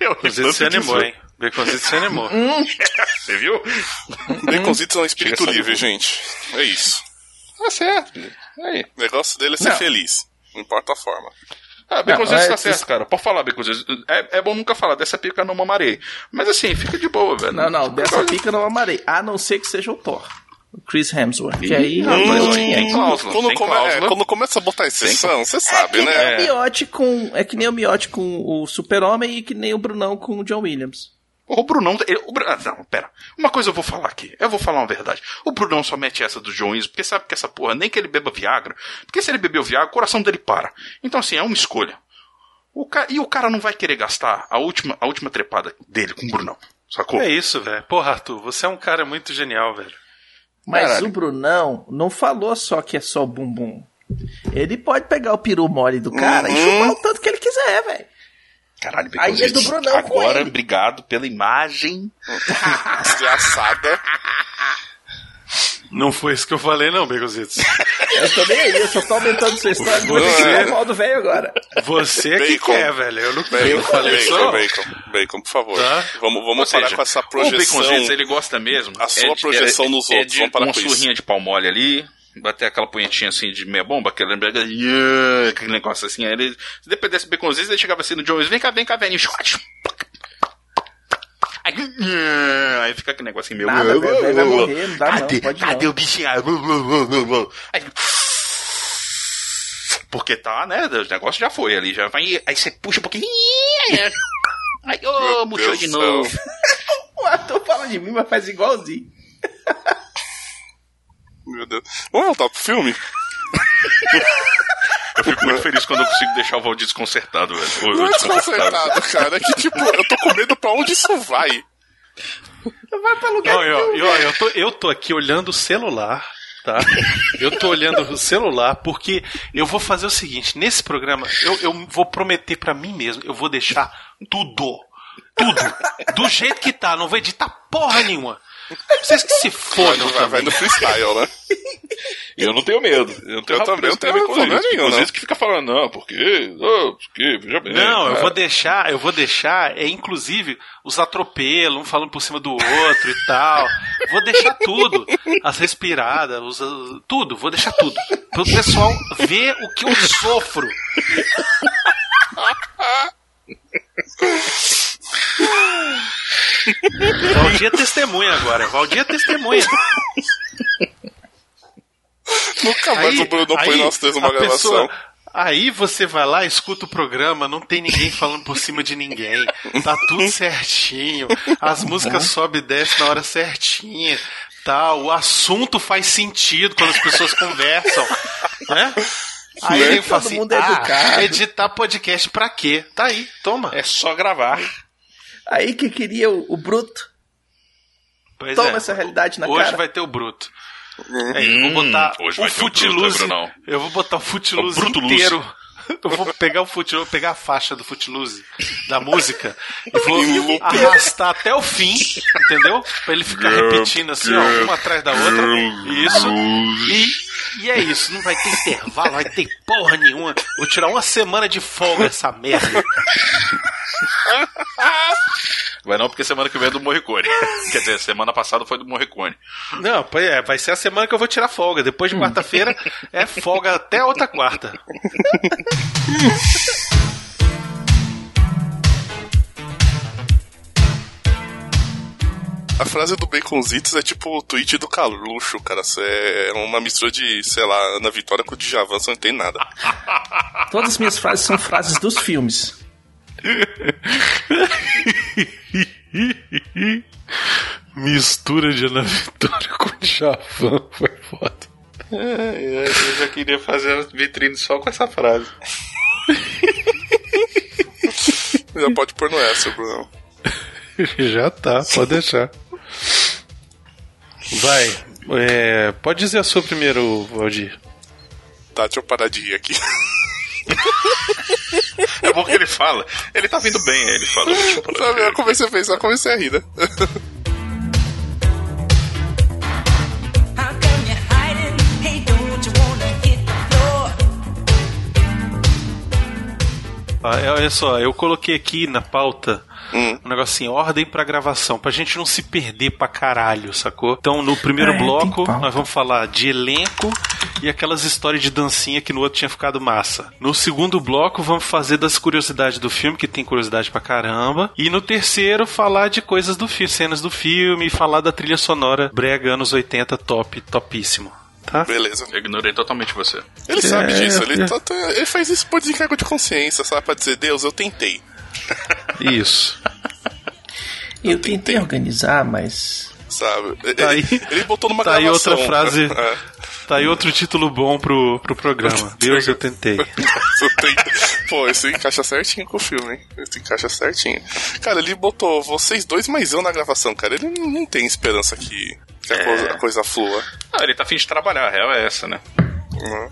Eu Baconzitos se animou, hein? Baconzitos se animou. Você viu? Baconzitos é um espírito livre, gente. É isso. Tá certo. Aí. O negócio dele é ser Não. feliz. Não importa a forma. Ah, Beconzitos Não, tá é- certo, cara. Pode falar, Beconzitos. É, é bom nunca falar, dessa pica não mamarei. Mas assim, fica de boa, velho. Não, não, dessa pica eu não amarei. A não ser que seja o Thor. O Chris Hemsworth. Que aí. Mas eu- tem- tem cláusula. Quando, tem come- cláusula. é, quando começa a botar exceção, você É sabe, que nem né? o Miotti com. É que nem o Miotti com o Super-Homem e que nem o Brunão com o John Williams. O Brunão. ele- O ah, não, pera. Uma coisa eu vou falar aqui. Eu vou falar uma verdade. O Brunão só mete essa do John Williams porque sabe que essa porra, nem que ele beba Viagra. Porque se ele bebeu Viagra, o coração dele para. Então, assim, é uma escolha. O ca... E o cara não vai querer gastar a última, a última trepada dele com o Brunão. Sacou? É isso, velho. Porra, Arthur, você é um cara muito genial, velho. Mas Caralho. o Brunão não falou só que é só bumbum. Ele pode pegar o peru mole do cara e chupar o tanto que ele quiser, velho. Caralho, Aí é do. Brunão Agora, obrigado pela imagem. Desgraçada. Não foi isso que eu falei, não, Baconzitos. Eu tô nem aí, eu só tô aumentando sua história. Vou Você- ter que mal do velho agora. Você é que Bacon. quer, velho. Eu não, eu Bacon, não falei isso, bacon, não. bacon, bacon, por favor. Tá. Vamos, vamos Ou parar seja, com essa O projeção. Baconzitos, ele gosta mesmo. A sua de- projeção nos é outros, de vamos parar uma com isso. surrinha de pau mole ali, bater aquela punhetinha assim de meia bomba, aquele, yeah, aquele negócio assim. Aí ele, se depois desse Baconzitos, ele chegava assim no Williams, vem cá, vem cá, velho. Aí, fica aquele negocinho meio... Nada, velho vai morrer, não dá não, Cadê, pode cadê não. o bichinho? Aí, porque tá, né? O negócio já foi ali, já vai. Aí você puxa um pouquinho. Aí, ô, Meu murchou de do novo. O ator fala de mim, mas faz igualzinho. Meu Deus. Vamos voltar pro filme? Eu fico muito feliz quando eu consigo deixar o Valdir desconcertado, velho. Não é desconcertado, cara. É que, tipo, eu tô com medo pra onde isso vai. Vai pra lugar Não, eu, nenhum, eu, velho. eu, tô, eu tô aqui olhando o celular, tá? Eu tô olhando o celular porque eu vou fazer o seguinte: nesse programa, eu, eu vou prometer pra mim mesmo, eu vou deixar tudo. Tudo. Do jeito que tá, não vou editar porra nenhuma. Vocês que se fodam. Vai, vai no freestyle, né? Eu não tenho medo. Eu não tenho, Eu também não tenho problema nenhum, Tem não. gente que fica falando, não, porque. Oh, porque, veja bem. Não, eu é. vou deixar, eu vou deixar, é inclusive os atropelos, um falando por cima do outro e tal. Vou deixar tudo. As respiradas, os, tudo, vou deixar tudo. Pro pessoal ver o que eu sofro. Valdir é testemunha agora, Valdir é testemunha. Nunca mais o Bruno põe nós três numa gravação. pessoa- Aí você vai lá, escuta o programa, não tem ninguém falando por cima de ninguém. Tá tudo certinho. As músicas sobem e descem na hora certinha. Tá, o assunto faz sentido quando as pessoas conversam. Né? Aí ele fala Todo assim, mundo é ah, educado." editar podcast pra quê? Tá aí, toma. É só gravar. Aí que queria o, o Bruto. Pois Toma é. essa realidade na Hoje cara. vai ter o Bruto. É, eu vou botar Hum, hoje o vai ter o Bruto, Footloose. eu vou botar o Footloose O inteiro. Eu vou pegar o Footloose, vou pegar a faixa do Footloose da música e vou arrastar até o fim, entendeu? Pra ele ficar repetindo assim, ó, uma atrás da outra. Isso. E, e é isso, não vai ter intervalo, vai ter porra nenhuma. Vou tirar uma semana de folga essa merda. Vai não, porque semana que vem é do Morricone. Quer dizer, semana passada foi do Morricone. Não, pois é, vai ser a semana que eu vou tirar folga. Depois de quarta-feira é folga até a outra quarta. A frase do Baconzitos é tipo o tweet do Carluxo, cara. Isso é uma mistura de, sei lá, Ana Vitória com o Djavan, você não tem nada. Todas as minhas frases são frases dos filmes. Mistura de Ana Vitória com Javan foi foda. É, eu já queria fazer a vitrine só com essa frase. Já pode pôr no essa, Bruno. Já tá, pode deixar. Vai, é, pode dizer a sua primeiro, Valdir. Tá, deixa eu parar de rir aqui. É bom que ele fala. Ele tá vindo bem, ele fala. Sabe, eu comecei a pensar, comecei a rir, né? Ah, é, olha só, eu coloquei aqui na pauta um negócio assim, ordem pra gravação, pra gente não se perder pra caralho, sacou? Então, no primeiro é, bloco, nós vamos falar de elenco e aquelas histórias de dancinha que no outro tinha ficado massa. No segundo bloco, vamos fazer das curiosidades do filme, que tem curiosidade pra caramba. E no terceiro, falar de coisas do filme, cenas do filme e falar da trilha sonora brega anos 80 top, topíssimo. Tá? Beleza. Eu ignorei totalmente você. Ele sabe É, disso, ele, é. tá- tá- ele faz isso por desencargo de consciência, sabe? Pra dizer, Deus, eu tentei. Isso. Eu tentei organizar, mas. Sabe? Tá ele, aí- ele botou numa tá aí gravação. outra frase. É. Tá aí outro título bom pro, pro programa. Deus, eu tentei. Pô, isso encaixa certinho com o filme, hein? Isso encaixa certinho. Cara, ele botou vocês dois mais eu na gravação, cara. Ele não, tem esperança que, que a, É. coisa, a coisa flua. Ah, ele tá afim de trabalhar, a real é essa, né? Uhum.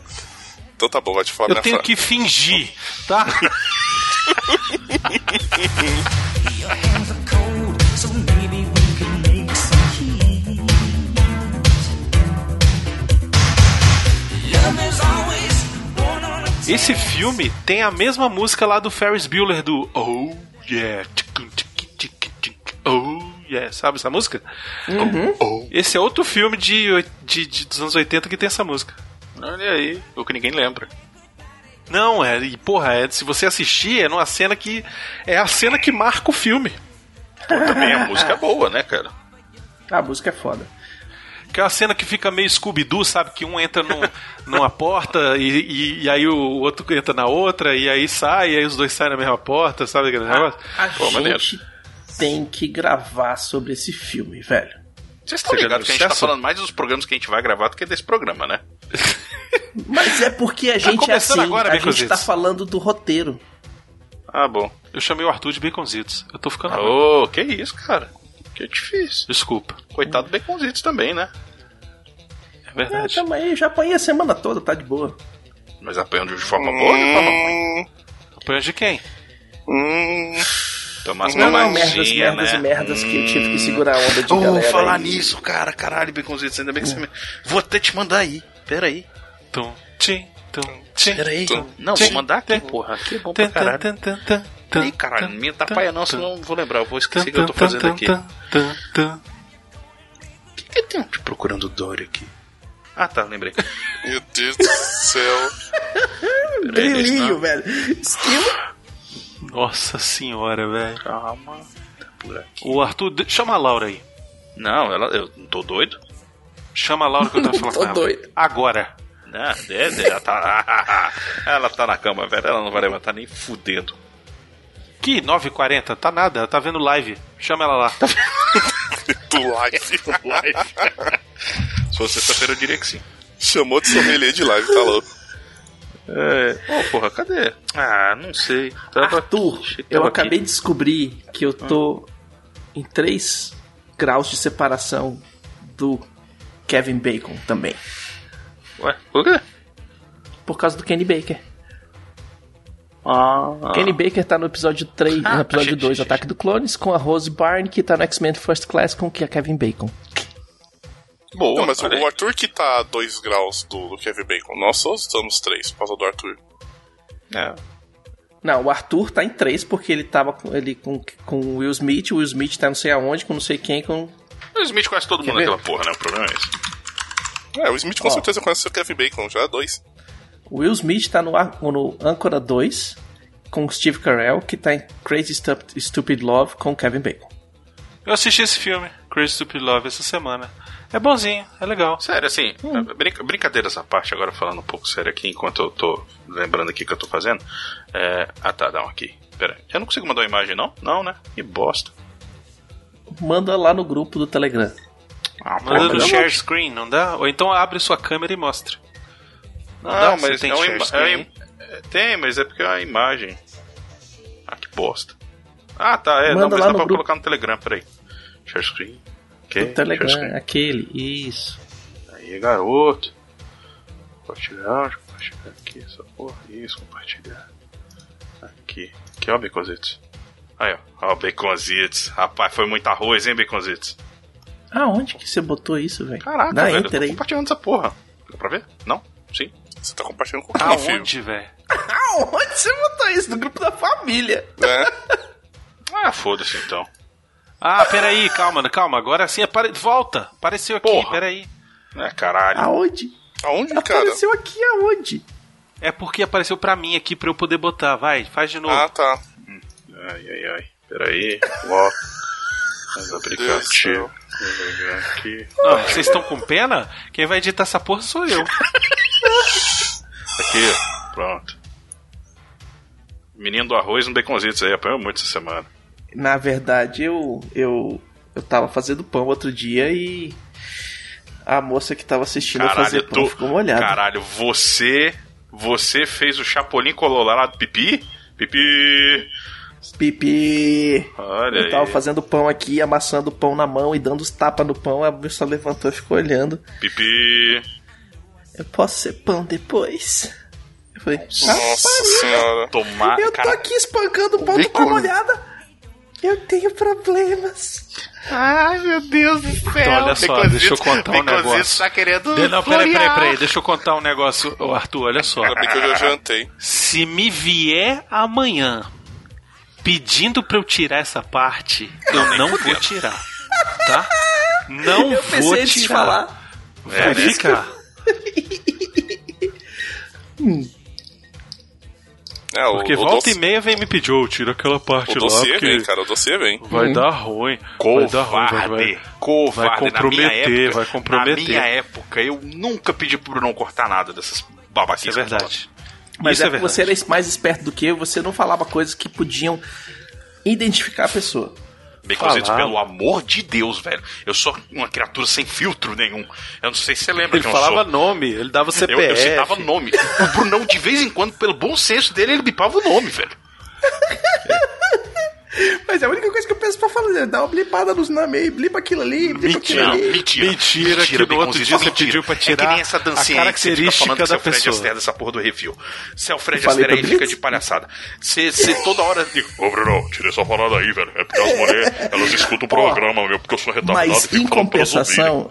Então tá bom, vai te falar Eu tenho fra- que fingir, tá? Esse filme tem a mesma música lá do Ferris Bueller do Oh Yeah, Oh Yeah, sabe essa música? Uhum. Esse é outro filme de, de, de- dos anos 80 que tem essa música. Olha aí, o que ninguém lembra. Não, é, e porra, é, se você assistir, é numa cena que. É a cena que marca o filme. Também a música é boa, né, cara? A música é foda. Que é uma cena que fica meio Scooby-Doo, sabe? Que um entra num- numa porta e, e, e aí o outro entra na outra, e aí sai, e aí os dois saem na mesma porta, sabe aquele negócio? A Pô, maneiro. gente tem que gravar sobre esse filme, velho. Vocês estão Você ligados que a gente tá sucesso? falando mais dos programas que a gente vai gravar do que desse programa, né? Mas é porque a gente é começando assim, agora, a gente Baconzitos. tá falando do roteiro. Ah, bom. Eu chamei o Arthur de Baconzitos. Eu tô ficando. Ô, que isso, cara? Que difícil. Desculpa. Coitado do Baconzitos também, né? É, tamo aí, já apanhei a semana toda, tá de boa. Mas apanhando de forma boa ou de forma ruim? Apanhando de quem? Hum. Tomar Não, não, merdas, merdas e merdas que eu tive que segurar a onda de Oh, galera. falar aí. nisso, cara, caralho, Baconzitos, ainda bem que você me... Vou até te mandar aí, pera aí. Tum, tchim, tum, tchim. Pera aí. tum, Não, tchim. vou mandar aqui, porra. Aqui é bom pra caralho. tum, tum, tum, tum, Ih, caralho, não me atrapalha não, senão eu não vou lembrar. Eu vou esquecer o que eu tô fazendo aqui. O que, que tem um te procurando Dory aqui? Ah, tá, lembrei. Meu Deus do céu. Não. velho. Esquilo. Nossa senhora, velho. Calma. Tá por aqui. O Arthur, chama a Laura aí. Não, ela, eu não tô doido? Chama a Laura que eu tava falando Tô com ela. doido. Agora. Não, é, é, ela tá. ela tá na cama, velho. Ela não vai levantar nem fudendo. Que 9h40? Tá nada, ela tá vendo live. Chama ela lá. Do live. Se fosse sexta-feira, eu diria que sim. Chamou de sommelier de live, tá louco. É. Ô, porra, cadê? Ah, não sei. Tava... Arthur, eu tava acabei aqui. de descobrir que eu tô em 3 graus de separação do Kevin Bacon também. Ué, por quê? Por causa do Kenny Baker. Ah. Kenny Baker tá no episódio 3, Ah, no episódio achei, 2, achei, Ataque do Clones, com a Rose Byrne, que tá no X-Men First Class com que é Kevin Bacon. Boa, Não, mas aí. o Arthur que tá a 2 graus do, do Kevin Bacon. Nós só estamos 3 por causa do Arthur. É. Não, o Arthur tá em 3 porque ele tava com, ele, com, com o Will Smith, o Will Smith tá não sei aonde, com não sei quem, com... O Smith conhece todo Quer mundo ver? naquela porra, né? O problema é esse. É, o Smith com Ó. certeza conhece o Kevin Bacon, já é 2. O Will Smith tá no, no Âncora 2 com o Steve Carell, que tá em Crazy Stup- Stupid Love com o Kevin Bacon. Eu assisti esse filme, Crazy Stupid Love, essa semana. É bonzinho, é legal. Sério, assim, Hum. brinca- brincadeira essa parte, agora falando um pouco sério aqui, enquanto eu tô lembrando aqui o que eu tô fazendo. É... Ah, tá, dá um aqui. Pera aí. Eu não consigo mandar uma imagem, não? Não, né? Que bosta. Manda lá no grupo do Telegram. Ah, Manda porra, no share screen, não dá? Ou então abre sua câmera e mostra. Não, dá? Você mas tem é uma share screen é é, Tem, mas é porque é uma imagem. Ah, que bosta. Ah, tá, é. Manda não, mas lá dá pra grupo. colocar no Telegram, peraí. Share screen. Ok, Do Telegram, aquele, isso. Aí, garoto. Compartilhar, compartilhar aqui, essa porra. Isso, compartilhar. Aqui. Aqui, ó, Baconzitos. Aí, ó. Ó, Baconzitos. Rapaz, foi muito arroz, hein, Baconzitos? Aonde que você botou isso, velho? Caraca, Dá velho. Eu tô aí. compartilhando essa porra. Dá pra ver? Não? Sim? Você tá compartilhando com quem, filho? Aonde, velho? Aonde você botou isso? No grupo da família. É. Ah, foda-se então. Ah, peraí, calma, calma. Agora sim, apare... volta. Apareceu aqui, Porra. peraí. É, caralho. Aonde? Aonde, cara? Apareceu aqui aonde? É porque apareceu pra mim aqui pra eu poder botar. Vai, faz de novo. Ah, tá. Ai, ai, ai. Peraí. Volta. Mais aplicativo. Não, vocês estão com pena? Quem vai editar essa porra sou eu. Aqui, pronto. Menino do arroz no baconzitos aí, apanhou muito essa semana. Na verdade, eu, eu, eu tava fazendo pão outro dia e a moça que tava assistindo eu fazer pão tu- ficou molhada. Caralho, você. Você fez o Chapolin colorado do pipi? Pipi. Pipi. Olha Eu tava aí. fazendo pão aqui, amassando o pão na mão e dando os tapas no pão. A moça levantou e ficou olhando. Pipi. Eu posso ser pão depois? Eu falei, Nossa senhora. Tomar. eu tô cara, aqui espancando o pão, tô com a molhada. Eu tenho problemas. Ai, meu Deus do céu. Então, olha só, deixa eu contar um Baconzitos negócio. tá querendo. De- Não, peraí, peraí, peraí. Deixa eu contar um negócio, Ô, Arthur, olha só. Ainda bem que eu já jantei. Se me vier amanhã pedindo pra eu tirar essa parte, eu não vou tirar. Tá? Não Eu vou tirar. falar. Vai É, né? ficar. É, o, Porque o volta doce- e meia vem me pedir, ô, tira aquela parte O lá, dossiê porque vem, cara. O dossiê vem. vai dar ruim. Vai dar ruim, vai, Covarde, vai, covarde. vai comprometer, na minha época, vai comprometer. Na minha época, eu nunca pedi pro não cortar nada dessas babaquices. Isso é verdade. Mas Isso é é que verdade. você era mais esperto do que eu, você não falava coisas que podiam identificar a pessoa. Baconzitos, pelo amor de Deus, velho. Eu sou uma criatura sem filtro nenhum. Eu não sei se você lembra Ele eu falava nome, ele dava Eu, CPF. eu citava nome. O Brunão, de vez em quando, pelo bom senso dele, ele bipava o nome, velho. Mas é a única coisa que eu penso pra falar, é dar uma blipada nos aí, blipa aquilo ali, blipa aquilo Mentira, ali. mentira. Mentira, que no outro dia você pediu pra É tirar que nem essa dancinha a aí que você fica característica falando que da seu Fred pessoa. Astaire dessa porra do refil. Seu Fred Eu falei Astaire aí fica de palhaçada. Você toda hora ô Bruno, tira essa parada aí, velho. É porque as mulheres, elas escutam o programa, meu, porque eu sou retardado. Mas e fico em compensação,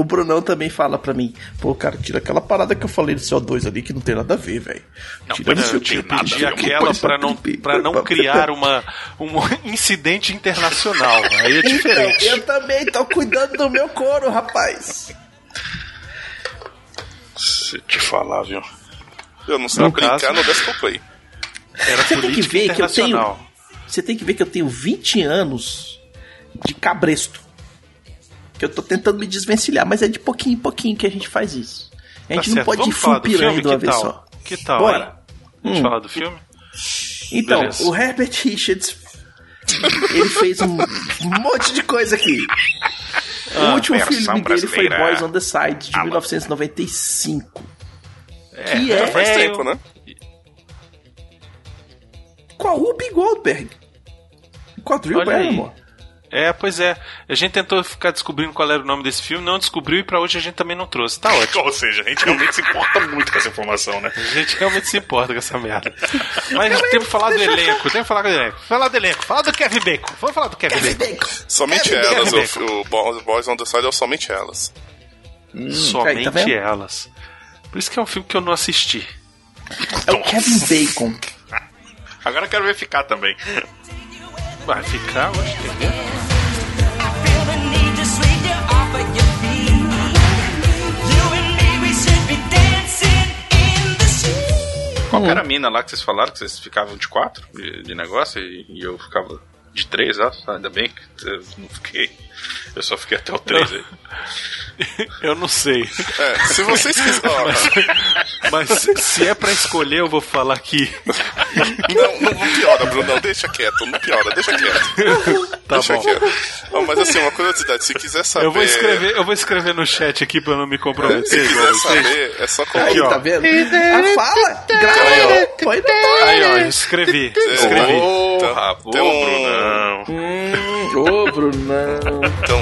o Brunão também fala pra mim, pô, cara, tira aquela parada que eu falei do CO2 ali que não tem nada a ver, velho. Tira não não tem que. nada, viu? aquela pra não, pra não criar uma, um incidente internacional. Aí é diferente. Então, eu também tô cuidando do meu couro, rapaz. Se te falar, viu? Eu não sei No brincar caso- no Desktop. Era Você tem que ver que eu tenho. internacional. Você tem que ver que eu tenho 20 anos de cabresto. Que eu tô tentando me desvencilhar, mas é de pouquinho em pouquinho que a gente faz isso. A gente Tá não certo. pode ir Vamos falar full do piranha filme? de uma Que vez só. Que tal, Bora. Vamos Hum. falar do filme? Então, Beleza. o Herbert Richards, ele fez um monte de coisa aqui. o Ah, último versão filme dele foi. Boys on the Side, de 1995. que Já é... faz é, tempo, né? Com a Whoopi Goldberg. Com a Drew aí. É, pois é. A gente tentou ficar descobrindo qual era o nome desse filme, não descobriu e pra hoje a gente também não trouxe. Tá ótimo. Ou seja, a gente realmente se importa muito com essa informação, né? A gente realmente se importa com essa merda. Mas temos que falar do elenco, temos que falar do elenco. Falar do elenco, falar do Kevin Bacon. Vamos falar do Kevin, Bacon. Somente Kevin elas, Bacon. o, o Bo- Boys on the Side é somente elas. Somente aí, tá vendo? elas. Por isso que é um filme que eu não assisti. É o Kevin Bacon. Agora eu quero ver ficar também. Vai ficar, hoje, entendeu? Qual que era a mina lá que vocês falaram que vocês ficavam de quatro de, de negócio e, e eu ficava de três, ó? Ainda bem que eu não fiquei. Eu só fiquei até o três aí. Eu não sei. É, se vocês quiserem. ó, Mas se é pra escolher, eu vou falar que. Não, não, não piora, Bruno, não, deixa quieto, não piora, deixa quieto. Tá deixa bom. quieto. Mas assim, uma curiosidade, se quiser saber. Eu vou escrever, eu vou escrever no chat aqui pra eu não me É, comprometer. se quiser saber, é só Aí, colocar. tá vendo? Ah, fala! Grava! Põe no Aí, ó, escrevi. Escrevi. Porra, Tem pô, um- Brunão. Hum, Ô, Brunão. Então,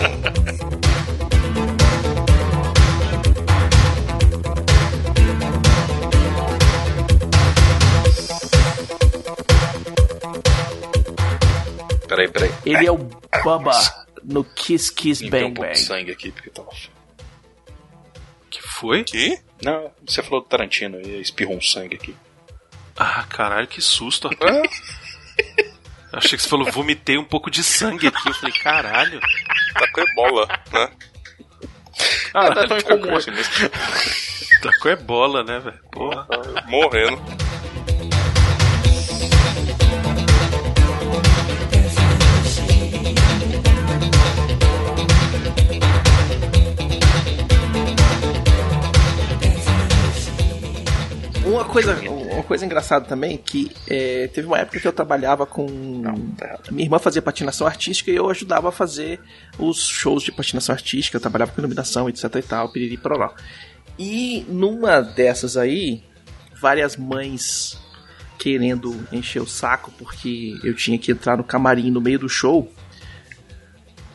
Peraí, peraí. Ele é o Bubba no Kiss Kiss Limpei Bang um pouco de Bang. sangue aqui porque tava. Que foi? que? Não, você falou do Tarantino e espirrou um sangue aqui. Ah, caralho, que susto. Achei que você falou, vomitei um pouco de sangue aqui. Eu falei, caralho. Tá com ebola, né? Ah, tá tão tá incomum com- assim mesmo. Tá com ebola, né, velho? Porra. Morrendo. Uma coisa, uma coisa engraçada também que é, teve uma época que eu trabalhava com minha irmã fazia patinação artística e eu ajudava a fazer os shows de patinação artística, eu trabalhava com iluminação, etc e tal, piriri pororó. E numa dessas aí, várias mães querendo encher o saco porque eu tinha que entrar no camarim no meio do show,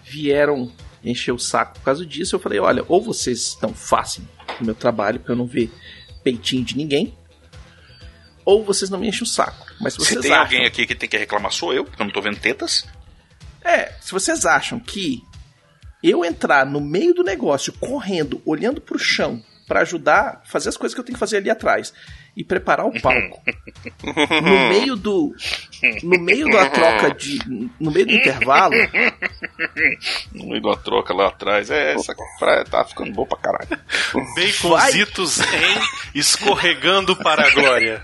vieram encher o saco por causa disso. Eu falei: olha, ou vocês não façam o meu trabalho pra eu não ver peitinho de ninguém, ou vocês não me enchem o saco. Mas se Se vocês tem acham, alguém aqui que tem que reclamar, sou eu, porque eu não tô vendo tetas. é, se vocês acham que eu entrar no meio do negócio, correndo, olhando pro chão, pra ajudar, fazer as coisas que eu tenho que fazer ali atrás e preparar o palco, no meio do no meio da troca de no meio do intervalo, No meio da troca lá atrás. É, essa praia tá ficando boa pra caralho. Baconzitos em escorregando para a glória.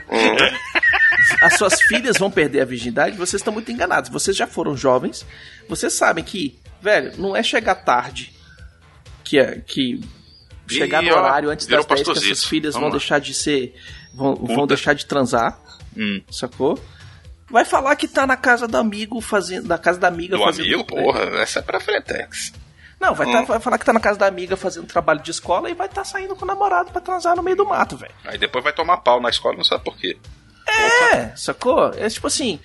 as suas filhas vão perder a virgindade, vocês estão muito enganados. Vocês já foram jovens, vocês sabem que, velho, não é chegar tarde que é que chegar no horário antes das 10 que as pastorzice. suas filhas Vamos vão lá. deixar de ser vão, vão deixar de transar, Hum. sacou? Vai falar que tá na casa do amigo fazendo, da casa da amiga Do fazendo amigo, porra, essa é pra Fretex. Não, vai, Hum. tá- vai falar que tá na casa da amiga fazendo trabalho de escola e vai estar saindo com o namorado pra transar no meio do mato, velho. Aí depois vai tomar pau na escola, não sabe por quê. É, sacou? É tipo assim,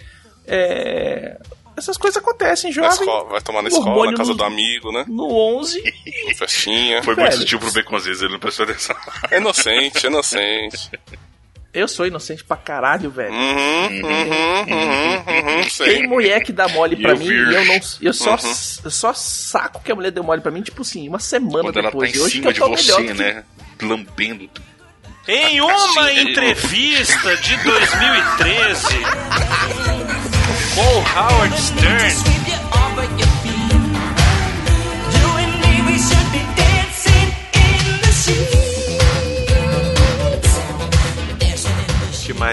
É, Essas coisas acontecem, Na jovem. escola, vai tomar na escola, na casa no- do amigo, né? No 11. Festinha. Foi muito sutil pro Baconzitos, ele não prestou atenção. É inocente, é inocente. Eu sou inocente pra caralho, velho. Uhum, uhum, uhum, uhum, sei. Tem mulher que dá mole pra mim e eu não. Eu só, Uhum. eu só saco que a mulher deu mole pra mim, tipo assim, uma semana Quando ela tá depois. em e hoje que eu de tô melhor você, que- né? Lambendo. Em uma entrevista de 2013 com o Howard Stern,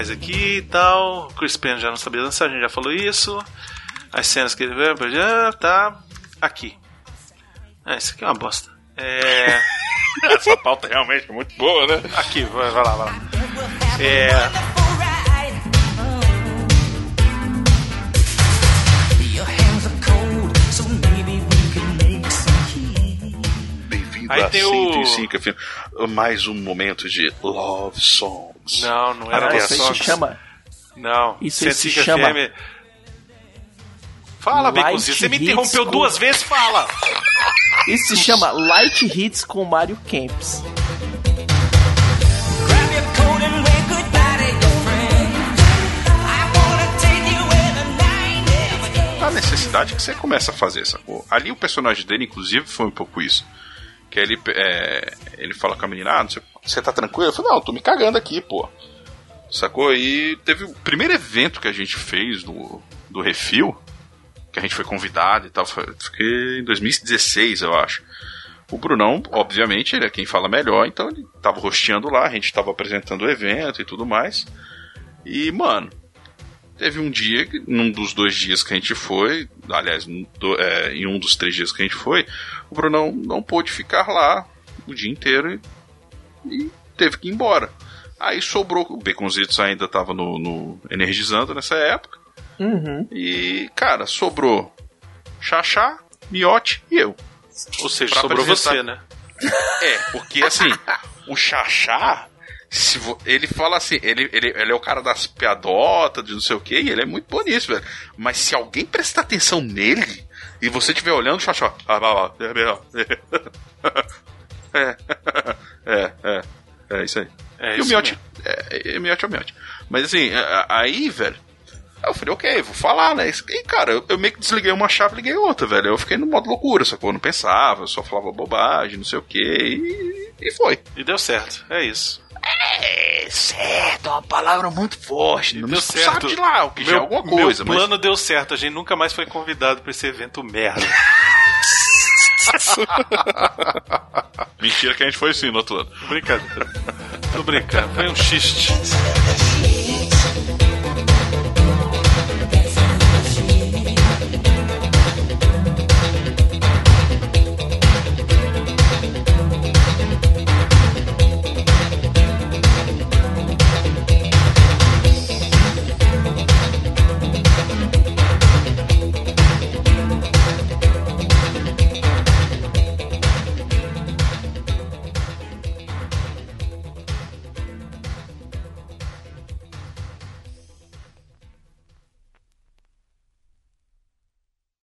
mais aqui e tal. Chris Penn já não sabia dançar, a gente já falou isso. As cenas que ele vê, já tá aqui. Ah, isso aqui é uma bosta. É. Essa pauta realmente é muito boa, né? Aqui, vai, vai lá, vai lá. É. Bem-vindo Aí a tem o- 105 FM. Mais um momento de Love Songs. Não, não era Até Isso se chama. Não, Isso se 105 chama FM. Fala, Beconzinho. Você me interrompeu com- duas vezes, fala! Isso se chama Light Hits com Mario Camps. a necessidade que você começa a fazer, sacou? Ali o personagem dele, inclusive, foi um pouco isso. Que ele, é, ele fala com a menina, ah, não sei, você tá tranquilo? Eu falei, não, tô me cagando aqui, pô. Sacou? E teve o primeiro evento que a gente fez do, do Refil, que a gente foi convidado e tal, foi, foi em 2016, eu acho. O Brunão, obviamente, ele é quem fala melhor, então ele tava rosteando lá, a gente tava apresentando o evento e tudo mais. E, mano, Teve um dia, num dos dois dias que a gente foi, aliás, do- é, em um dos três dias que a gente foi, o Brunão não pôde ficar lá o dia inteiro e, e teve que ir embora. Aí sobrou, o Baconzitos ainda tava no, no Energizando nessa época, Uhum. e, cara, sobrou Xaxá, Miote e eu. Ou seja, Pra sobrou apresentar- você, né? É, porque assim, o Xaxá, se vo- ele fala assim, ele, ele, ele é o cara das piadotas, de não sei o que, e ele é muito bom nisso, velho. Mas se alguém prestar atenção nele, e você estiver olhando o Xaxá, ah, é, é, é, é, isso aí. É e o isso Miote, é, é, Miote é o Miote. Mas assim, é, aí, velho, eu falei, ok, vou falar, né? E, cara, eu, eu meio que desliguei uma chave e liguei outra, velho. Eu fiquei no modo loucura, sacou? Eu não pensava, eu só falava bobagem, não sei o que, e, e foi. E deu certo, é isso. É, certo, é uma palavra muito forte. Não deu certo. sabe de lá, o que já é Meu- alguma coisa, Meu mas... plano deu certo, a gente nunca mais foi convidado pra esse evento merda. Mentira que a gente foi sim no outro ano. Brincadeira. Tô brincando. Foi um xiste.